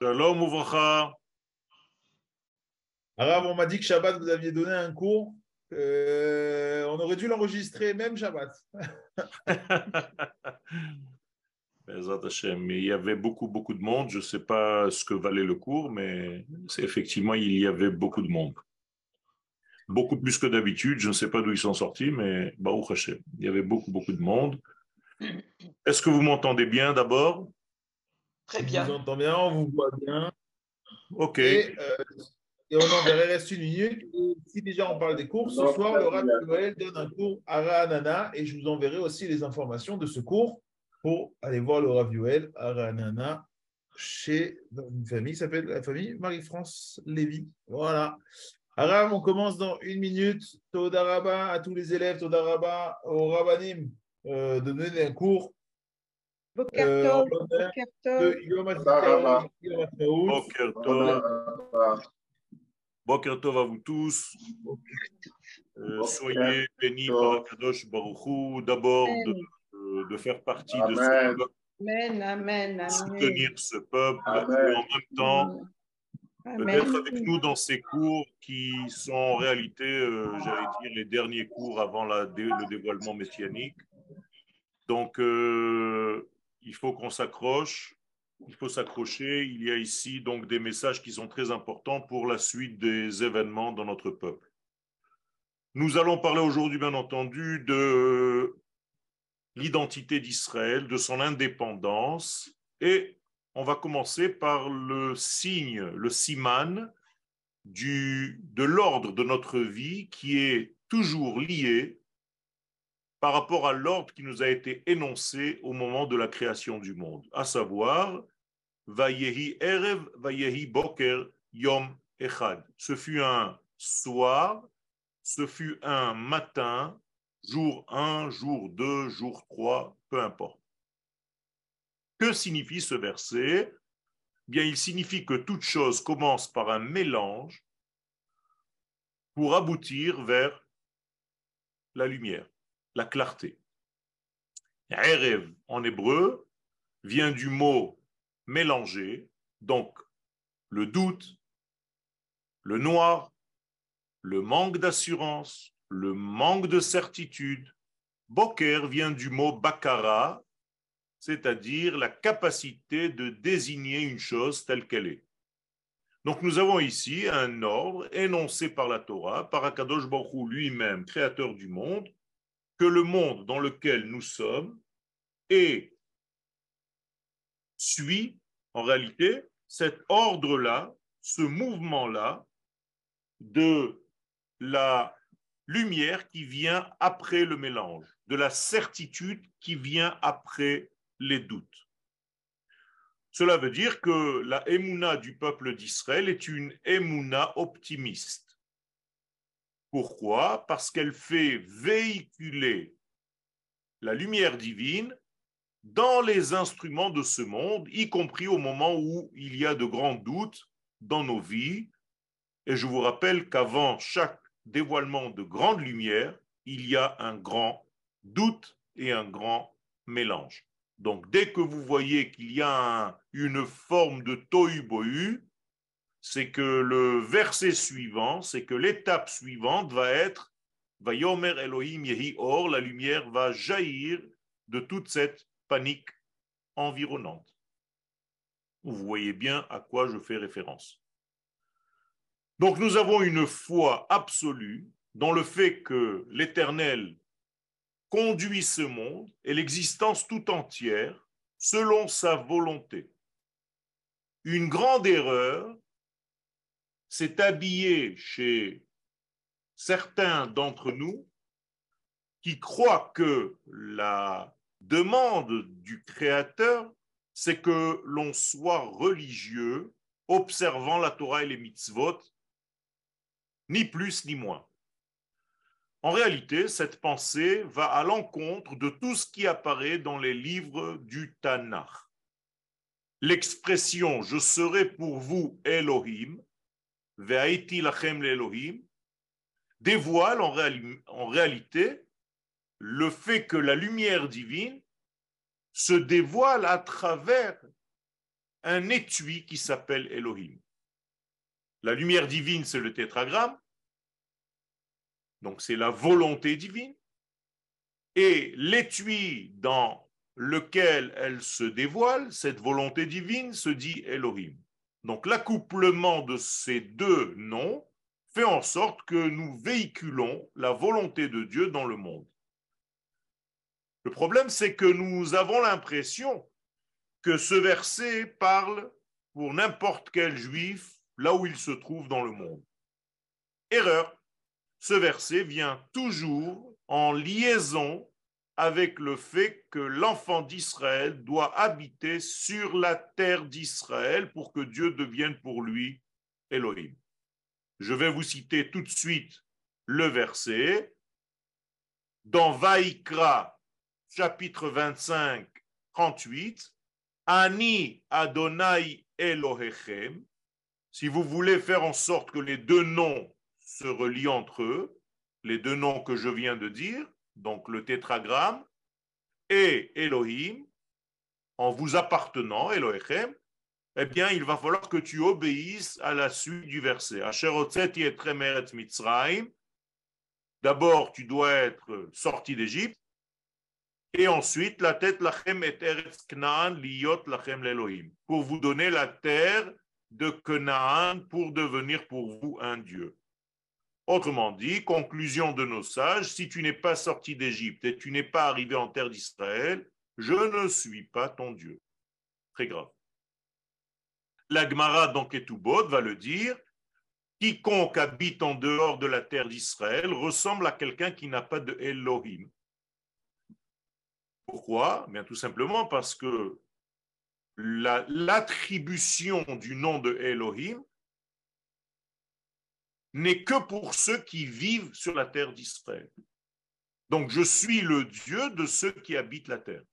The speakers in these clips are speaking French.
Shalom Uvracha. Arabe, on m'a dit que Shabbat, vous aviez donné un cours. Euh, on aurait dû l'enregistrer même Shabbat. Il y avait beaucoup, beaucoup de monde. Je ne sais pas ce que valait le cours, mais effectivement, il y avait beaucoup de monde. Beaucoup plus que d'habitude. Je ne sais pas d'où ils sont sortis, mais Baruch Hashem. Il y avait beaucoup, beaucoup de monde. Est-ce que vous m'entendez bien d'abord? Très On bien. vous entend bien, on vous voit bien. Ok. Et, euh, et on en verrait reste une minute. Et si déjà on parle des cours, ce soir, le Rav Noël donne un cours à Ranana et je vous enverrai aussi les informations de ce cours pour aller voir le Rav Yoel à Ranana chez une famille qui s'appelle la famille Marie-France Lévy. Voilà. Aram, on commence dans une minute. Todaraba à tous les élèves, Todaraba au Rabbanim euh, de donner un cours Boker euh, Tov, en l'honneur Boker Tov. de Yom HaZikaron, Yom HaTzaout. Boker Tov. Boker Tov à vous tous. Euh, soyez bénis par Kadosh Baruch Hu. D'abord, de, faire partie de ce Amen. peuple, Amen, soutenir ce peuple Amen. et en même temps d'être avec nous dans ces cours qui sont en réalité, euh, j'allais dire, les derniers cours avant la le dévoilement messianique. Donc, euh, il faut qu'on s'accroche, il faut s'accrocher. Il y a ici donc des messages qui sont très importants pour la suite des événements dans notre peuple. Nous allons parler aujourd'hui, bien entendu, de l'identité d'Israël, de son indépendance, et on va commencer par le signe, le siman du, de l'ordre de notre vie qui est toujours lié par rapport à l'ordre qui nous a été énoncé au moment de la création du monde, à savoir Vayehi Erev, Vayehi Boker, Yom Echad. Ce fut un soir, ce fut un matin, jour 1, jour 2, jour 3, peu importe. Que signifie ce verset? Bien, il signifie que toute chose commence par un mélange pour aboutir vers la lumière, la clarté. Erev en hébreu vient du mot mélanger, donc le doute, le noir, le manque d'assurance, le manque de certitude. Boker vient du mot bakara, c'est-à-dire la capacité de désigner une chose telle qu'elle est. Donc nous avons ici un ordre énoncé par la Torah, par Akadosh Baruch lui-même, créateur du monde, que le monde dans lequel nous sommes suit en réalité cet ordre-là, ce mouvement-là de la lumière qui vient après le mélange, de la certitude qui vient après les doutes. Cela veut dire que la émouna du peuple d'Israël est une émouna optimiste. Pourquoi? Parce qu'elle fait véhiculer la lumière divine dans les instruments de ce monde, y compris au moment où il y a de grands doutes dans nos vies. Et je vous rappelle qu'avant chaque dévoilement de grande lumière, il y a un grand doute et un grand mélange. Donc, dès que vous voyez qu'il y a un- une forme de tohu-bohu, c'est que le verset suivant, c'est que l'étape suivante va être Vayomer Elohim Yehi Or, la lumière va jaillir de toute cette panique environnante. Vous voyez bien à quoi je fais référence. Donc nous avons une foi absolue dans le fait que l'Éternel conduit ce monde et l'existence tout entière selon sa volonté. Une grande erreur s'est habillée chez certains d'entre nous qui croient que la demande du Créateur, c'est que l'on soit religieux, observant la Torah et les mitzvot, ni plus ni moins. En réalité, cette pensée va à l'encontre de tout ce qui apparaît dans les livres du Tanakh. L'expression je serai pour vous Elohim, ve'aiti lachem Elohim, dévoile en réalité le fait que la lumière divine se dévoile à travers un étui qui s'appelle Elohim. La lumière divine, c'est le tétragramme. Donc c'est la volonté divine. Et l'étui dans lequel elle se dévoile, cette volonté divine, se dit Elohim. Donc l'accouplement de ces deux noms fait en sorte que nous véhiculons la volonté de Dieu dans le monde. Le problème, c'est que nous avons l'impression que ce verset parle pour n'importe quel juif là où il se trouve dans le monde. Erreur. Ce verset vient toujours en liaison avec le fait que l'enfant d'Israël doit habiter sur la terre d'Israël pour que Dieu devienne pour lui Elohim. Je vais vous citer tout de suite le verset. Dans Vaïkra, chapitre 25, 38, Ani Adonai Elohechem. Si vous voulez faire en sorte que les deux noms se relient entre eux, les deux noms que je viens de dire, donc le tétragramme, et Elohim, en vous appartenant, Elohechem, eh bien, il va falloir que tu obéisses à la suite du verset. D'abord, tu dois être sorti d'Égypte, et ensuite, la tête lachem et eretz liot lachem l'Elohim, pour vous donner la terre de Canaan pour devenir pour vous un Dieu. Autrement dit, conclusion de nos sages, si tu n'es pas sorti d'Égypte et tu n'es pas arrivé en terre d'Israël, je ne suis pas ton Dieu. Très grave. La Gemara dans Ketubot va le dire, quiconque habite en dehors de la terre d'Israël ressemble à quelqu'un qui n'a pas de Elohim. Pourquoi? Bien tout simplement parce que l'attribution du nom de Elohim n'est que pour ceux qui vivent sur la terre d'Israël. Donc je suis le Dieu de ceux qui habitent la terre.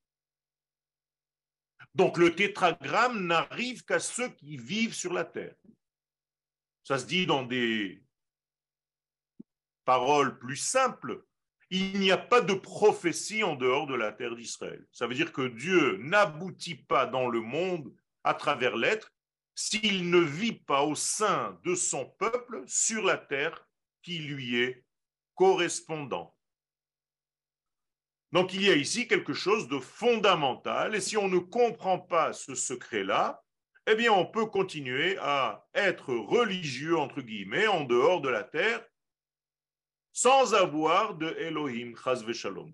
Donc le tétragramme n'arrive qu'à ceux qui vivent sur la terre. Ça se dit dans des paroles plus simples. Il n'y a pas de prophétie en dehors de la terre d'Israël. Ça veut dire que Dieu n'aboutit pas dans le monde à travers l'être s'il ne vit pas au sein de son peuple sur la terre qui lui est correspondant. Donc il y a ici quelque chose de fondamental et si on ne comprend pas ce secret-là, eh bien on peut continuer à être religieux, entre guillemets, en dehors de la terre, sans avoir de Elohim, chas shalom.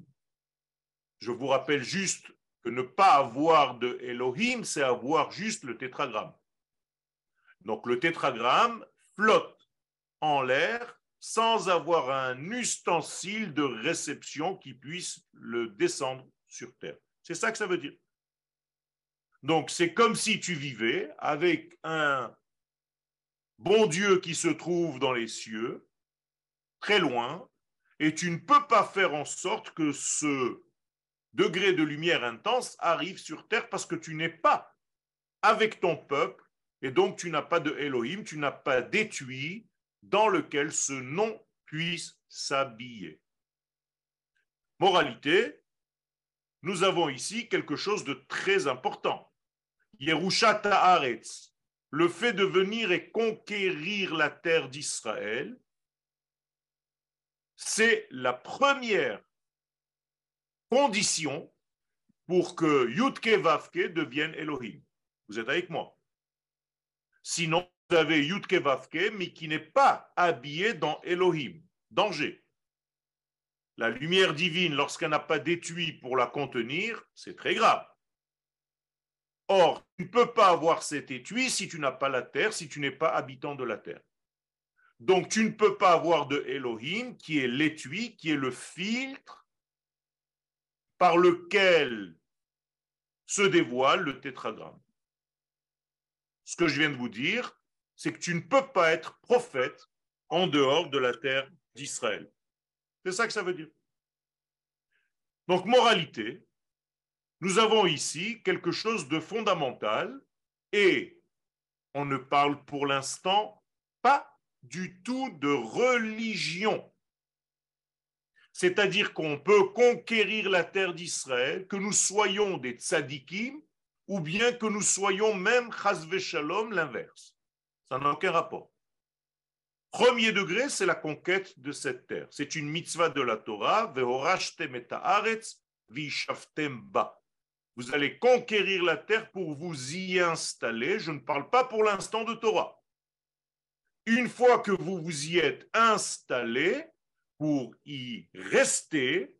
Je vous rappelle juste que ne pas avoir de Elohim, c'est avoir juste le tétragramme. Donc le tétragramme flotte en l'air sans avoir un ustensile de réception qui puisse le descendre sur Terre. C'est ça que ça veut dire. Donc c'est comme si tu vivais avec un bon Dieu qui se trouve dans les cieux, très loin, et tu ne peux pas faire en sorte que ce degré de lumière intense arrive sur Terre parce que tu n'es pas avec ton peuple et donc, tu n'as pas de Elohim, tu n'as pas d'étui dans lequel ce nom puisse s'habiller. Moralité, nous avons ici quelque chose de très important. Yerusha Ta'aretz, le fait de venir et conquérir la terre d'Israël, c'est la première condition pour que Yudke Vavke devienne Elohim. Vous êtes avec moi? Sinon, vous avez Yudke Vavke, mais qui n'est pas habillé dans Elohim. Danger. La lumière divine, lorsqu'elle n'a pas d'étui pour la contenir, c'est très grave. Or, tu ne peux pas avoir cet étui si tu n'as pas la terre, si tu n'es pas habitant de la terre. Donc, tu ne peux pas avoir de Elohim, qui est l'étui, qui est le filtre par lequel se dévoile le tétragramme ce que je viens de vous dire, c'est que tu ne peux pas être prophète en dehors de la terre d'Israël. C'est ça que ça veut dire. Donc, moralité, nous avons ici quelque chose de fondamental et on ne parle pour l'instant pas du tout de religion. C'est-à-dire qu'on peut conquérir la terre d'Israël, que nous soyons des tzadikim ou bien que nous soyons même chasve shalom l'inverse. Ça n'a aucun rapport. Premier degré, c'est la conquête de cette terre. C'est une mitzvah de la Torah. Vous allez conquérir la terre pour vous y installer. Je ne parle pas pour l'instant de Torah. Une fois que vous vous y êtes installé pour y rester,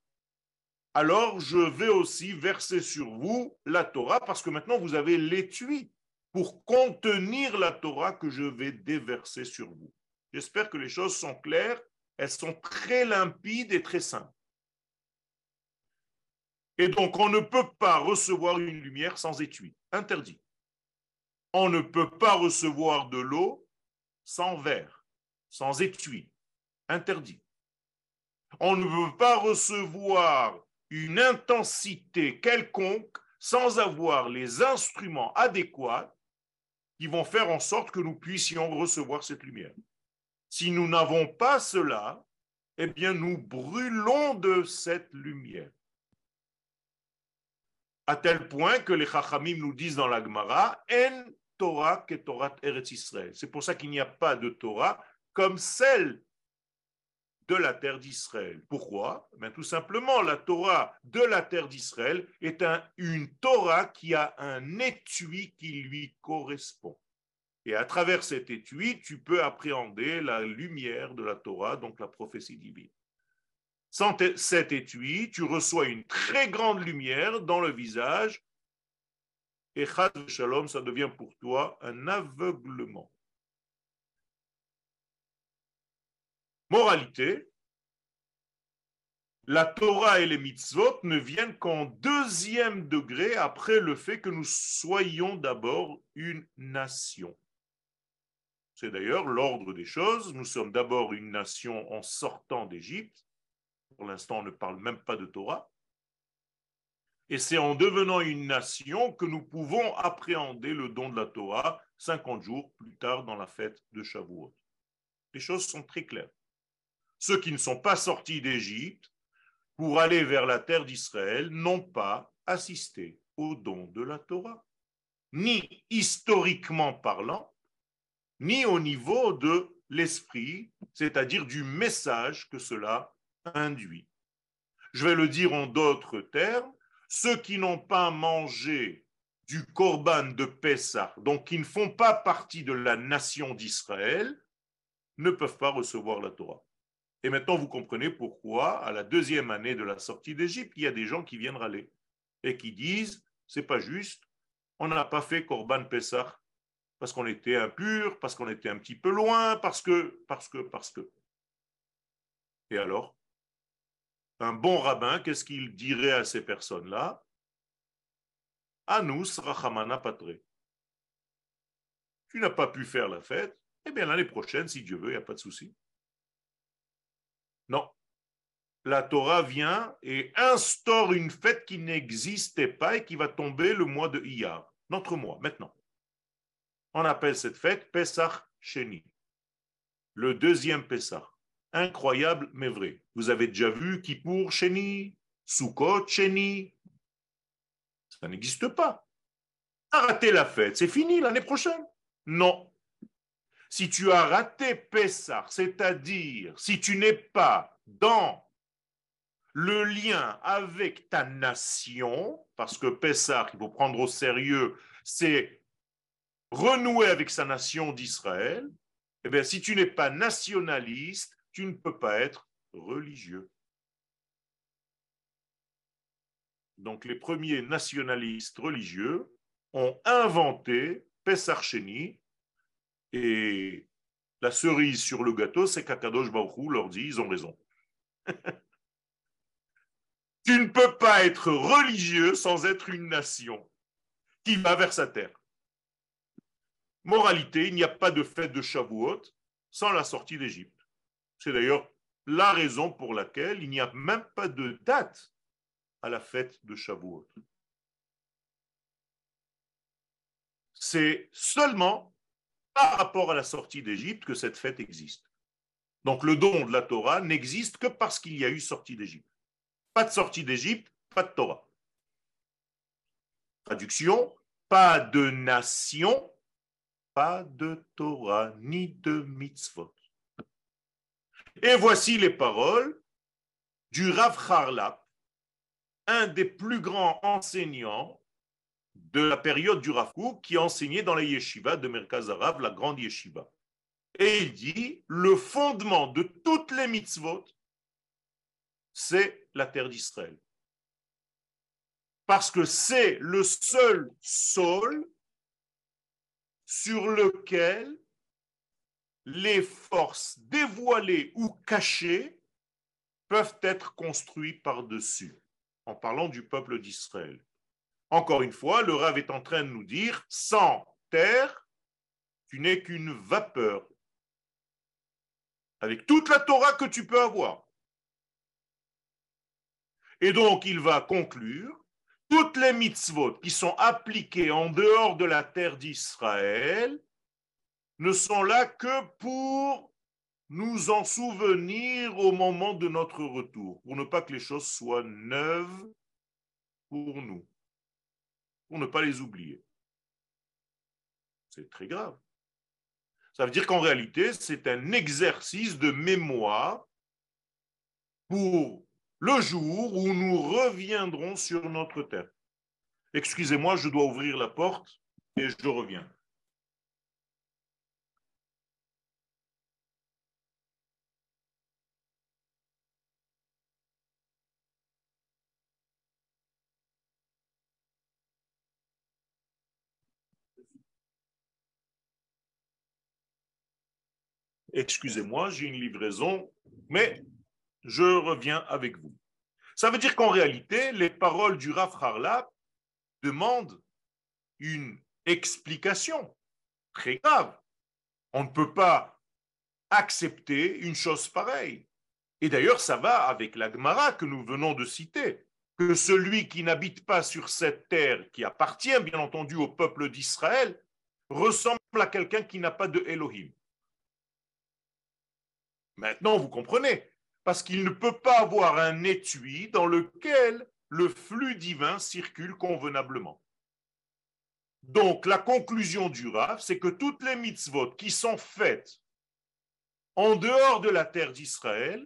alors je vais aussi verser sur vous la Torah parce que maintenant vous avez l'étui pour contenir la Torah que je vais déverser sur vous. J'espère que les choses sont claires. Elles sont très limpides et très simples. Et donc, on ne peut pas recevoir une lumière sans étui. Interdit. On ne peut pas recevoir de l'eau sans verre, sans étui. Interdit. On ne peut pas recevoir une intensité quelconque sans avoir les instruments adéquats qui vont faire en sorte que nous puissions recevoir cette lumière. Si nous n'avons pas cela, eh bien, nous brûlons de cette lumière. À tel point que les Chachamim nous disent dans la Gemara, En Torah que Torah Eretz Israël. C'est pour ça qu'il n'y a pas de Torah comme celle de la terre d'Israël. Pourquoi? Eh Tout simplement, la Torah de la terre d'Israël est une Torah qui a un étui qui lui correspond. Et à travers cet étui, tu peux appréhender la lumière de la Torah, donc la prophétie divine. Sans cet étui, tu reçois une très grande lumière dans le visage et Chaz Shalom, ça devient pour toi un aveuglement. Moralité, la Torah et les mitzvot ne viennent qu'en deuxième degré après le fait que nous soyons d'abord une nation. C'est d'ailleurs l'ordre des choses. Nous sommes d'abord une nation en sortant d'Égypte. Pour l'instant, on ne parle même pas de Torah. Et c'est en devenant une nation que nous pouvons appréhender le don de la Torah 50 jours plus tard dans la fête de Shavuot. Les choses sont très claires. Ceux qui ne sont pas sortis d'Égypte pour aller vers la terre d'Israël n'ont pas assisté au don de la Torah, ni historiquement parlant, ni au niveau de l'esprit, c'est-à-dire du message que cela induit. Je vais le dire en d'autres termes, ceux qui n'ont pas mangé du korban de Pessah, donc qui ne font pas partie de la nation d'Israël, ne peuvent pas recevoir la Torah. Et maintenant, vous comprenez pourquoi, à la deuxième année de la sortie d'Égypte, il y a des gens qui viennent râler et qui disent c'est pas juste, on n'a pas fait Korban Pessah parce qu'on était impur, parce qu'on était un petit peu loin, parce que, parce que, parce que. Et alors Un bon rabbin, qu'est-ce qu'il dirait à ces personnes-là Anus rachamana patre. Tu n'as pas pu faire la fête, eh bien l'année prochaine, si Dieu veut, il n'y a pas de souci. Non. La Torah vient et instaure une fête qui n'existait pas et qui va tomber le mois de Iyar, notre mois, maintenant. On appelle cette fête Pesach Sheni, le deuxième Pesach. Incroyable mais vrai. Vous avez déjà vu Kippour Sheni, Sukkot Sheni? Ça n'existe pas. Arrêtez la fête, c'est fini l'année prochaine. Non. Si tu as raté Pessah, c'est-à-dire si tu n'es pas dans le lien avec ta nation, parce que Pessah, il faut prendre au sérieux, c'est renouer avec sa nation d'Israël, eh bien, si tu n'es pas nationaliste, tu ne peux pas être religieux. Donc, les premiers nationalistes religieux ont inventé Pesarcheni et la cerise sur le gâteau, c'est qu'Akadosh Baruch leur dit ils ont raison. tu ne peux pas être religieux sans être une nation qui va vers sa terre. Moralité, il n'y a pas de fête de Shavuot sans la sortie d'Égypte. C'est d'ailleurs la raison pour laquelle il n'y a même pas de date à la fête de Shavuot. C'est seulement par rapport à la sortie d'Égypte que cette fête existe. Donc le don de la Torah n'existe que parce qu'il y a eu sortie d'Égypte. Pas de sortie d'Égypte, pas de Torah. Traduction, pas de nation, pas de Torah, ni de mitzvot. Et voici les paroles du Rav Harlap, un des plus grands enseignants de la période du Kook, qui enseignait dans la yeshiva de Merkaz Arav, la grande yeshiva. Et il dit, le fondement de toutes les mitzvot, c'est la terre d'Israël. Parce que c'est le seul sol sur lequel les forces dévoilées ou cachées peuvent être construites par-dessus, en parlant du peuple d'Israël. Encore une fois, le Rav est en train de nous dire, sans terre, tu n'es qu'une vapeur, avec toute la Torah que tu peux avoir. Et donc, il va conclure, toutes les mitzvot qui sont appliquées en dehors de la terre d'Israël ne sont là que pour nous en souvenir au moment de notre retour, pour ne pas que les choses soient neuves pour nous, pour ne pas les oublier. C'est très grave. Ça veut dire qu'en réalité, c'est un exercice de mémoire pour le jour où nous reviendrons sur notre terre. Excusez-moi, je dois ouvrir la porte et je reviens. Excusez-moi, j'ai une livraison, mais je reviens avec vous. Ça veut dire qu'en réalité, les paroles du Rav Harlap demandent une explication très grave. On ne peut pas accepter une chose pareille. Et d'ailleurs, ça va avec la Gemara que nous venons de citer, que celui qui n'habite pas sur cette terre, qui appartient bien entendu au peuple d'Israël, ressemble à quelqu'un qui n'a pas de Elohim. Maintenant, vous comprenez, parce qu'il ne peut pas avoir un étui dans lequel le flux divin circule convenablement. Donc, la conclusion du Rav, c'est que toutes les mitzvot qui sont faites en dehors de la terre d'Israël,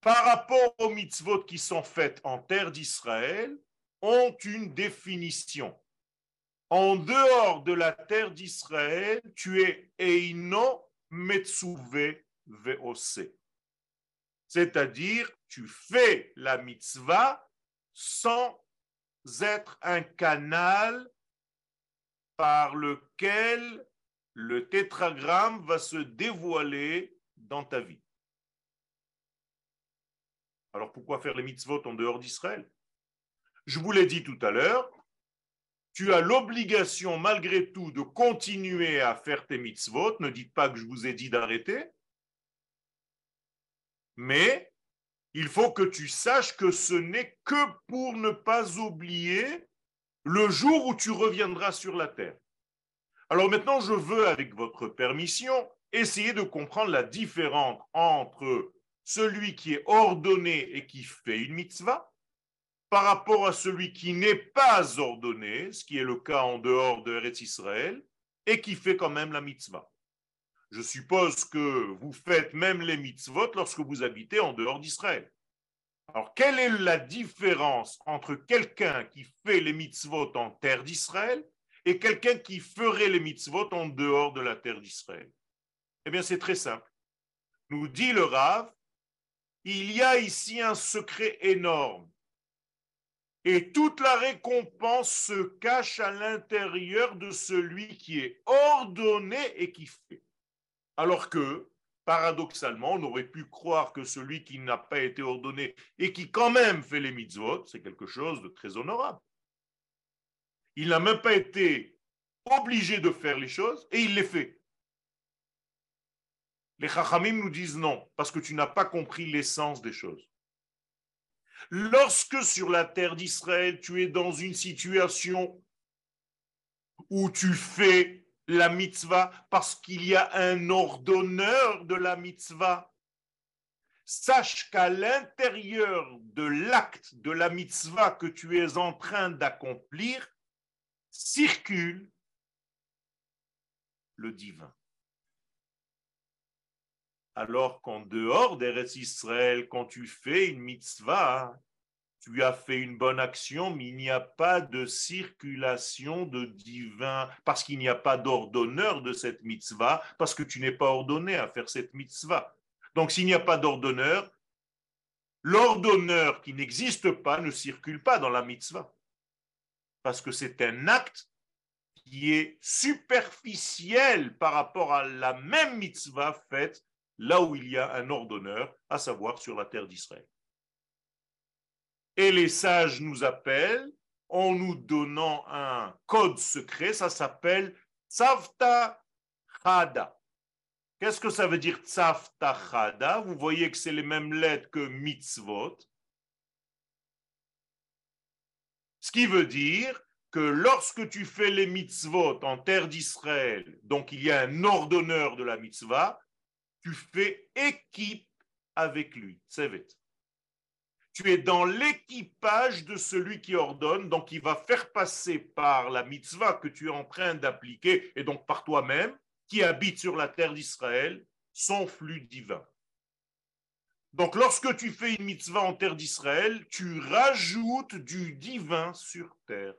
par rapport aux mitzvot qui sont faites en terre d'Israël, ont une définition. En dehors de la terre d'Israël, tu es Eino C'est-à-dire tu fais la mitzvah sans être un canal par lequel le tétragramme va se dévoiler dans ta vie. Alors pourquoi faire les mitzvot en dehors d'Israël? Je vous l'ai dit tout à l'heure, tu as l'obligation malgré tout de continuer à faire tes mitzvot. Ne dites pas que je vous ai dit d'arrêter mais il faut que tu saches que ce n'est que pour ne pas oublier le jour où tu reviendras sur la terre. Alors maintenant, je veux, avec votre permission, essayer de comprendre la différence entre celui qui est ordonné et qui fait une mitzvah par rapport à celui qui n'est pas ordonné, ce qui est le cas en dehors de Eretz Israël, et qui fait quand même la mitzvah. Je suppose que vous faites même les mitzvot lorsque vous habitez en dehors d'Israël. Alors, quelle est la différence entre quelqu'un qui fait les mitzvot en terre d'Israël et quelqu'un qui ferait les mitzvot en dehors de la terre d'Israël? Eh bien, c'est très simple. Nous dit le Rav, il y a ici un secret énorme. Et toute la récompense se cache à l'intérieur de celui qui est ordonné et qui fait. Alors que, paradoxalement, on aurait pu croire que celui qui n'a pas été ordonné et qui quand même fait les mitzvot, c'est quelque chose de très honorable. Il n'a même pas été obligé de faire les choses et il les fait. Les Chachamim nous disent non, parce que tu n'as pas compris l'essence des choses. Lorsque sur la terre d'Israël, tu es dans une situation où tu fais la mitzvah parce qu'il y a un ordonneur de la mitzvah. Sache qu'à l'intérieur de l'acte de la mitzvah que tu es en train d'accomplir, circule le divin. Alors qu'en dehors d'Eretz Israël, quand tu fais une mitzvah, tu as fait une bonne action, mais il n'y a pas de circulation de divin, parce qu'il n'y a pas d'ordonneur de cette mitzvah, parce que tu n'es pas ordonné à faire cette mitzvah. Donc s'il n'y a pas d'ordonneur, l'ordonneur qui n'existe pas ne circule pas dans la mitzvah, parce que c'est un acte qui est superficiel par rapport à la même mitzvah faite là où il y a un ordonneur, à savoir sur la terre d'Israël. Et les sages nous appellent en nous donnant un code secret, ça s'appelle Tzavta Chada. Qu'est-ce que ça veut dire Tzavta Chada? Vous voyez que c'est les mêmes lettres que mitzvot. Ce qui veut dire que lorsque tu fais les mitzvot en terre d'Israël, donc il y a un ordonneur de la mitzvah, tu fais équipe avec lui. C'est tu es dans l'équipage de celui qui ordonne, donc il va faire passer par la mitzvah que tu es en train d'appliquer, et donc par toi-même, qui habite sur la terre d'Israël, son flux divin. Donc lorsque tu fais une mitzvah en terre d'Israël, tu rajoutes du divin sur terre.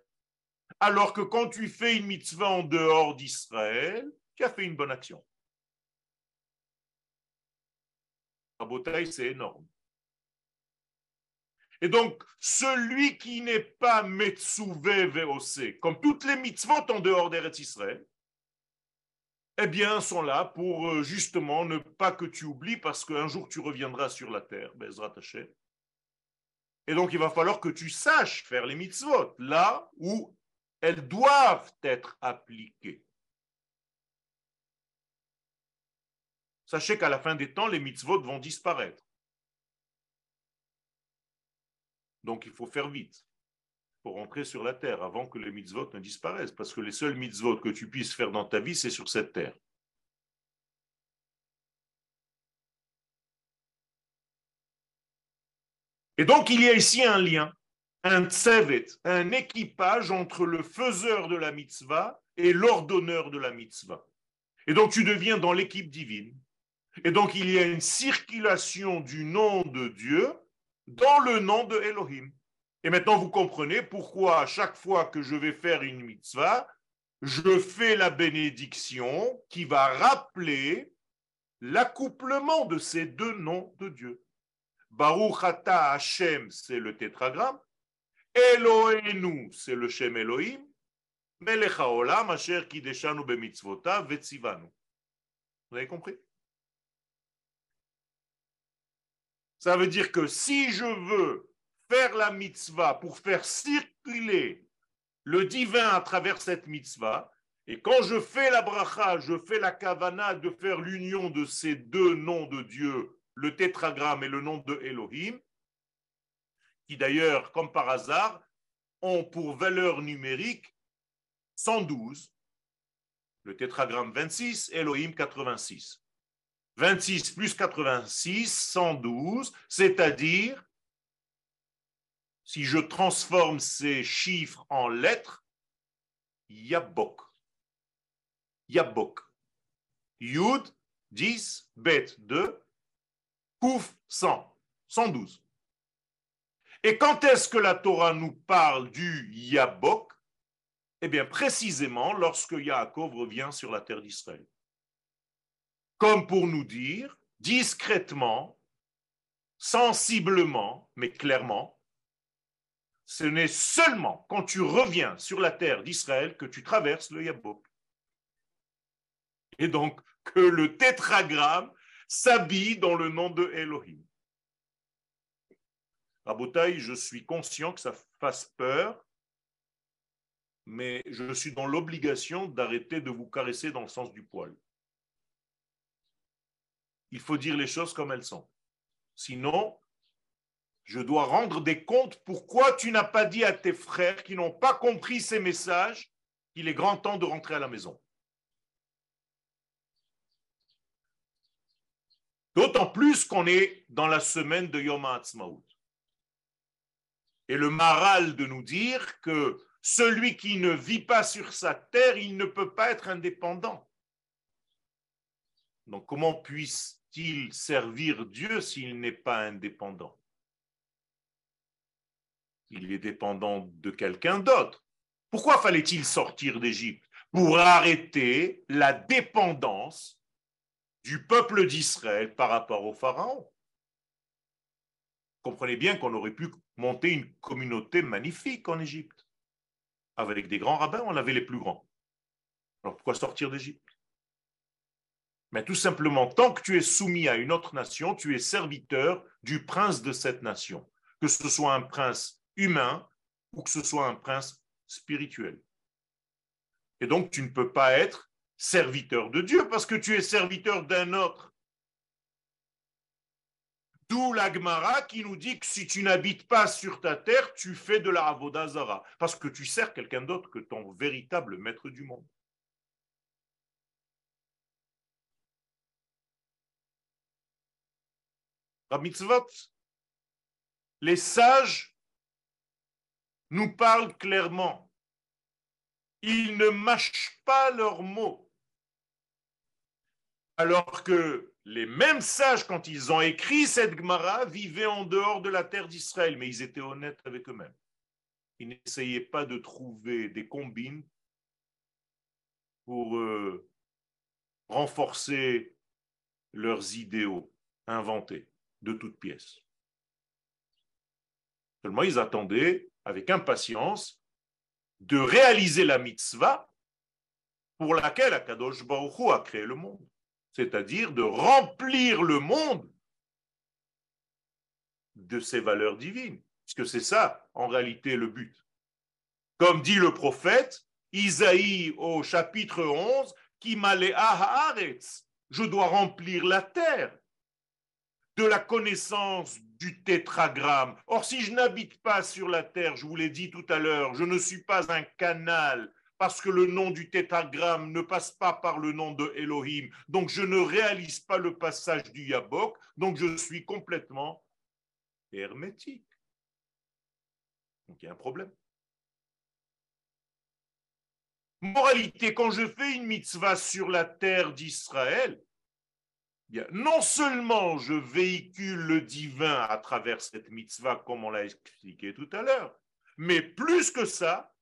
Alors que quand tu fais une mitzvah en dehors d'Israël, tu as fait une bonne action. À c'est énorme. Et donc, celui qui n'est pas Metsuve VOC, comme toutes les mitzvot en dehors d'Eretz Israël, eh bien, sont là pour euh, justement ne pas que tu oublies, parce qu'un jour tu reviendras sur la terre, Bezrat Hashem. Et donc, il va falloir que tu saches faire les mitzvot là où elles doivent être appliquées. Sachez qu'à la fin des temps, les mitzvot vont disparaître. Donc il faut faire vite pour rentrer sur la terre avant que les mitzvot ne disparaissent, parce que les seuls mitzvot que tu puisses faire dans ta vie, c'est sur cette terre. Et donc il y a ici un lien, un tsevet, un équipage entre le faiseur de la mitzvah et l'ordonneur de la mitzvah. Et donc tu deviens dans l'équipe divine. Et donc il y a une circulation du nom de Dieu dans le nom de Elohim. Et maintenant, vous comprenez pourquoi à chaque fois que je vais faire une mitzvah, je fais la bénédiction qui va rappeler l'accouplement de ces deux noms de Dieu. Baruch Ata Hashem, c'est le tétragramme. Elohenu, c'est le Shem Elohim. Melech HaOlam, Asher Kideshanu Bemitzvota, Vetzivanu. Vous avez compris? Ça veut dire que si je veux faire la mitzvah pour faire circuler le divin à travers cette mitzvah, et quand je fais la bracha, je fais la kavana de faire l'union de ces deux noms de Dieu, le tétragramme et le nom de Elohim, qui d'ailleurs, comme par hasard, ont pour valeur numérique 112, le tétragramme 26, Elohim 86. 26 plus 86, 112, c'est-à-dire, si je transforme ces chiffres en lettres, Yabok. Yabok. Yud, 10, Bet, 2, Kouf, 100, 112. Et quand est-ce que la Torah nous parle du Yabok? Eh bien, précisément lorsque Yaakov revient sur la terre d'Israël comme pour nous dire discrètement, sensiblement, mais clairement, ce n'est seulement quand tu reviens sur la terre d'Israël que tu traverses le Yabok. Et donc que le tétragramme s'habille dans le nom de Elohim. Rabotaï, je suis conscient que ça fasse peur, mais je suis dans l'obligation d'arrêter de vous caresser dans le sens du poil il faut dire les choses comme elles sont. Sinon, je dois rendre des comptes pourquoi tu n'as pas dit à tes frères qui n'ont pas compris ces messages qu'il est grand temps de rentrer à la maison. D'autant plus qu'on est dans la semaine de Yom HaAtzmaut. Et le maral de nous dire que celui qui ne vit pas sur sa terre, il ne peut pas être indépendant. Donc comment puisse-t-il servir Dieu s'il n'est pas indépendant? Il est dépendant de quelqu'un d'autre. Pourquoi fallait-il sortir d'Égypte? Pour arrêter la dépendance du peuple d'Israël par rapport au Pharaon. Comprenez bien qu'on aurait pu monter une communauté magnifique en Égypte. Avec des grands rabbins, on avait les plus grands. Alors pourquoi sortir d'Égypte? Mais tout simplement, tant que tu es soumis à une autre nation, tu es serviteur du prince de cette nation, que ce soit un prince humain ou que ce soit un prince spirituel. Et donc, tu ne peux pas être serviteur de Dieu parce que tu es serviteur d'un autre. D'où l'Agmara qui nous dit que si tu n'habites pas sur ta terre, tu fais de la Avodazara parce que tu sers quelqu'un d'autre que ton véritable maître du monde. Mitzvot, les sages nous parlent clairement. Ils ne mâchent pas leurs mots. Alors que les mêmes sages, quand ils ont écrit cette Gemara, vivaient en dehors de la terre d'Israël, mais ils étaient honnêtes avec eux-mêmes. Ils n'essayaient pas de trouver des combines pour euh, renforcer leurs idéaux inventés de toutes pièces. Seulement, ils attendaient avec impatience de réaliser la mitzvah pour laquelle Akadosh Baruch a créé le monde c'est-à-dire de remplir le monde de ses valeurs divines, puisque c'est ça en réalité le but. Comme dit le prophète Isaïe au chapitre 11, qui haaretz, je dois remplir la terre de la connaissance du tétragramme. Or, si je n'habite pas sur la terre, je vous l'ai dit tout à l'heure, je ne suis pas un canal parce que le nom du tétragramme ne passe pas par le nom de Elohim. Donc je ne réalise pas le passage du Yabok, donc je suis complètement hermétique. Donc il y a un problème. Moralité, quand je fais une mitzvah sur la terre d'Israël, non seulement je véhicule le divin à travers cette mitzvah, comme on l'a expliqué tout à l'heure, mais plus que ça,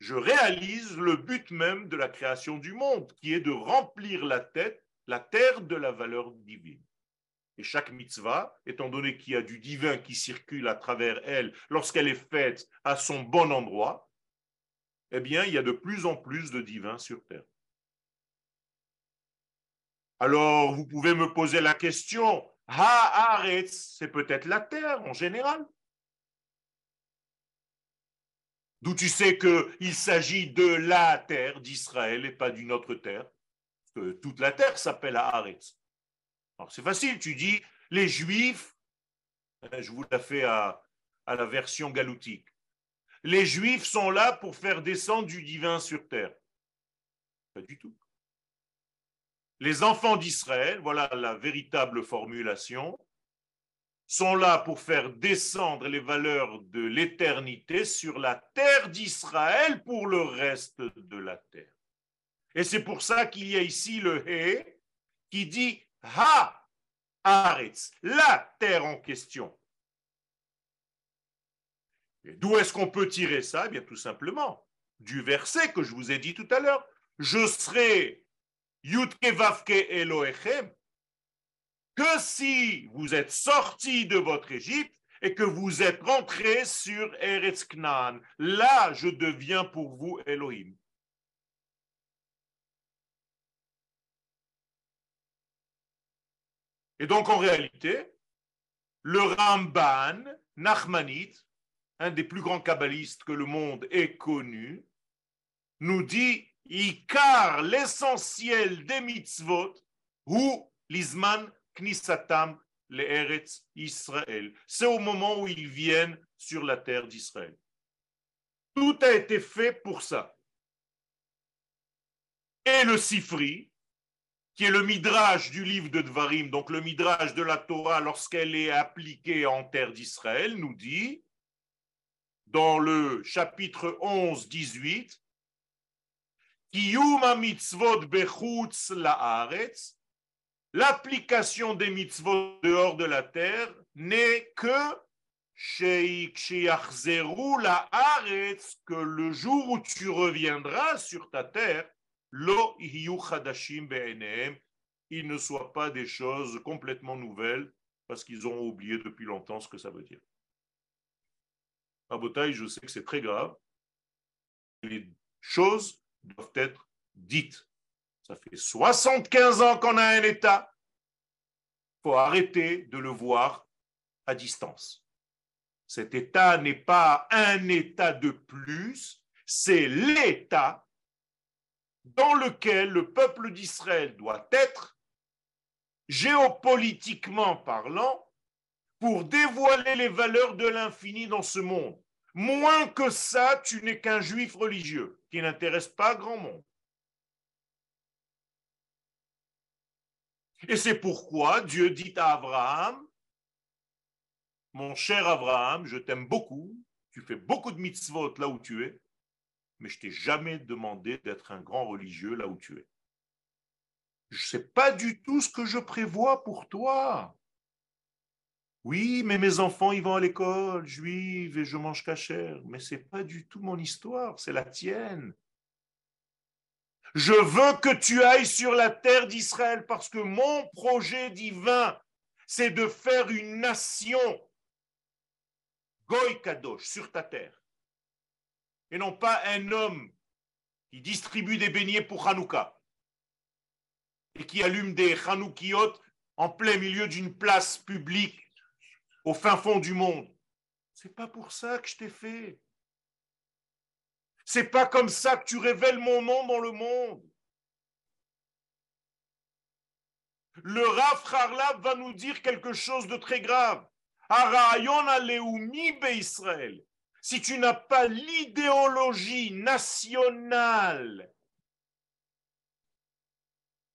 je réalise le but même de la création du monde, qui est de remplir la tête, la terre de la valeur divine. Et chaque mitzvah, étant donné qu'il y a du divin qui circule à travers elle lorsqu'elle est faite à son bon endroit, eh bien, il y a de plus en plus de divins sur terre. Alors, vous pouvez me poser la question, Ha-Aretz, c'est peut-être la terre en général. D'où tu sais qu'il s'agit de la terre d'Israël et pas d'une autre terre? que toute la terre s'appelle Haaretz. Alors c'est facile, tu dis les Juifs, hein, je vous la fais à, à la version galoutique. Les Juifs sont là pour faire descendre du divin sur terre. Pas du tout. Les enfants d'Israël, voilà la véritable formulation, sont là pour faire descendre les valeurs de l'éternité sur la terre d'Israël pour le reste de la terre. Et c'est pour ça qu'il y a ici le He qui dit Ha Aretz, la terre en question. D'où est-ce qu'on peut tirer ça? Eh Bien tout simplement du verset que je vous ai dit tout à l'heure. Je serai que si vous êtes sorti de votre Égypte et que vous êtes rentré sur Eretz Knan. Là, je deviens pour vous Elohim. Et donc, en réalité, le Ramban, Nachmanite, un des plus grands kabbalistes que le monde ait connu, nous dit Ikar, l'essentiel des mitzvot, ou l'isman Knisatam Eretz Israël. C'est au moment où ils viennent sur la terre d'Israël. Tout a été fait pour ça. Et le Sifri, qui est le midrash du livre de Dvarim, donc le midrash de la Torah lorsqu'elle est appliquée en terre d'Israël, nous dit dans le chapitre 11, l'application des mitzvot dehors de la terre n'est que la que le jour où tu reviendras sur ta terre, lo ne soit pas des choses complètement nouvelles parce qu'ils ont oublié depuis longtemps ce que ça veut dire. À Botaï, je sais que c'est très grave. Les choses doivent être dites. Ça fait 75 ans qu'on a un État. Il faut arrêter de le voir à distance. Cet État n'est pas un État de plus, c'est l'État dans lequel le peuple d'Israël doit être, géopolitiquement parlant, pour dévoiler les valeurs de l'infini dans ce monde. Moins que ça, tu n'es qu'un juif religieux qui n'intéresse pas grand monde. Et c'est pourquoi Dieu dit à Abraham, mon cher Abraham, je t'aime beaucoup, tu fais beaucoup de mitzvot là où tu es, mais je t'ai jamais demandé d'être un grand religieux là où tu es. Je ne sais pas du tout ce que je prévois pour toi. Oui, mais mes enfants, ils vont à l'école juive et je mange cachère. Mais ce n'est pas du tout mon histoire, c'est la tienne. Je veux que tu ailles sur la terre d'Israël parce que mon projet divin, c'est de faire une nation Goy Kadosh sur ta terre. Et non pas un homme qui distribue des beignets pour Hanouka et qui allume des Hanoukiyot en plein milieu d'une place publique au fin fond du monde. C'est pas pour ça que je t'ai fait. C'est pas comme ça que tu révèles mon nom dans le monde. Le Rav Harlab va nous dire quelque chose de très grave. Si tu n'as pas l'idéologie nationale,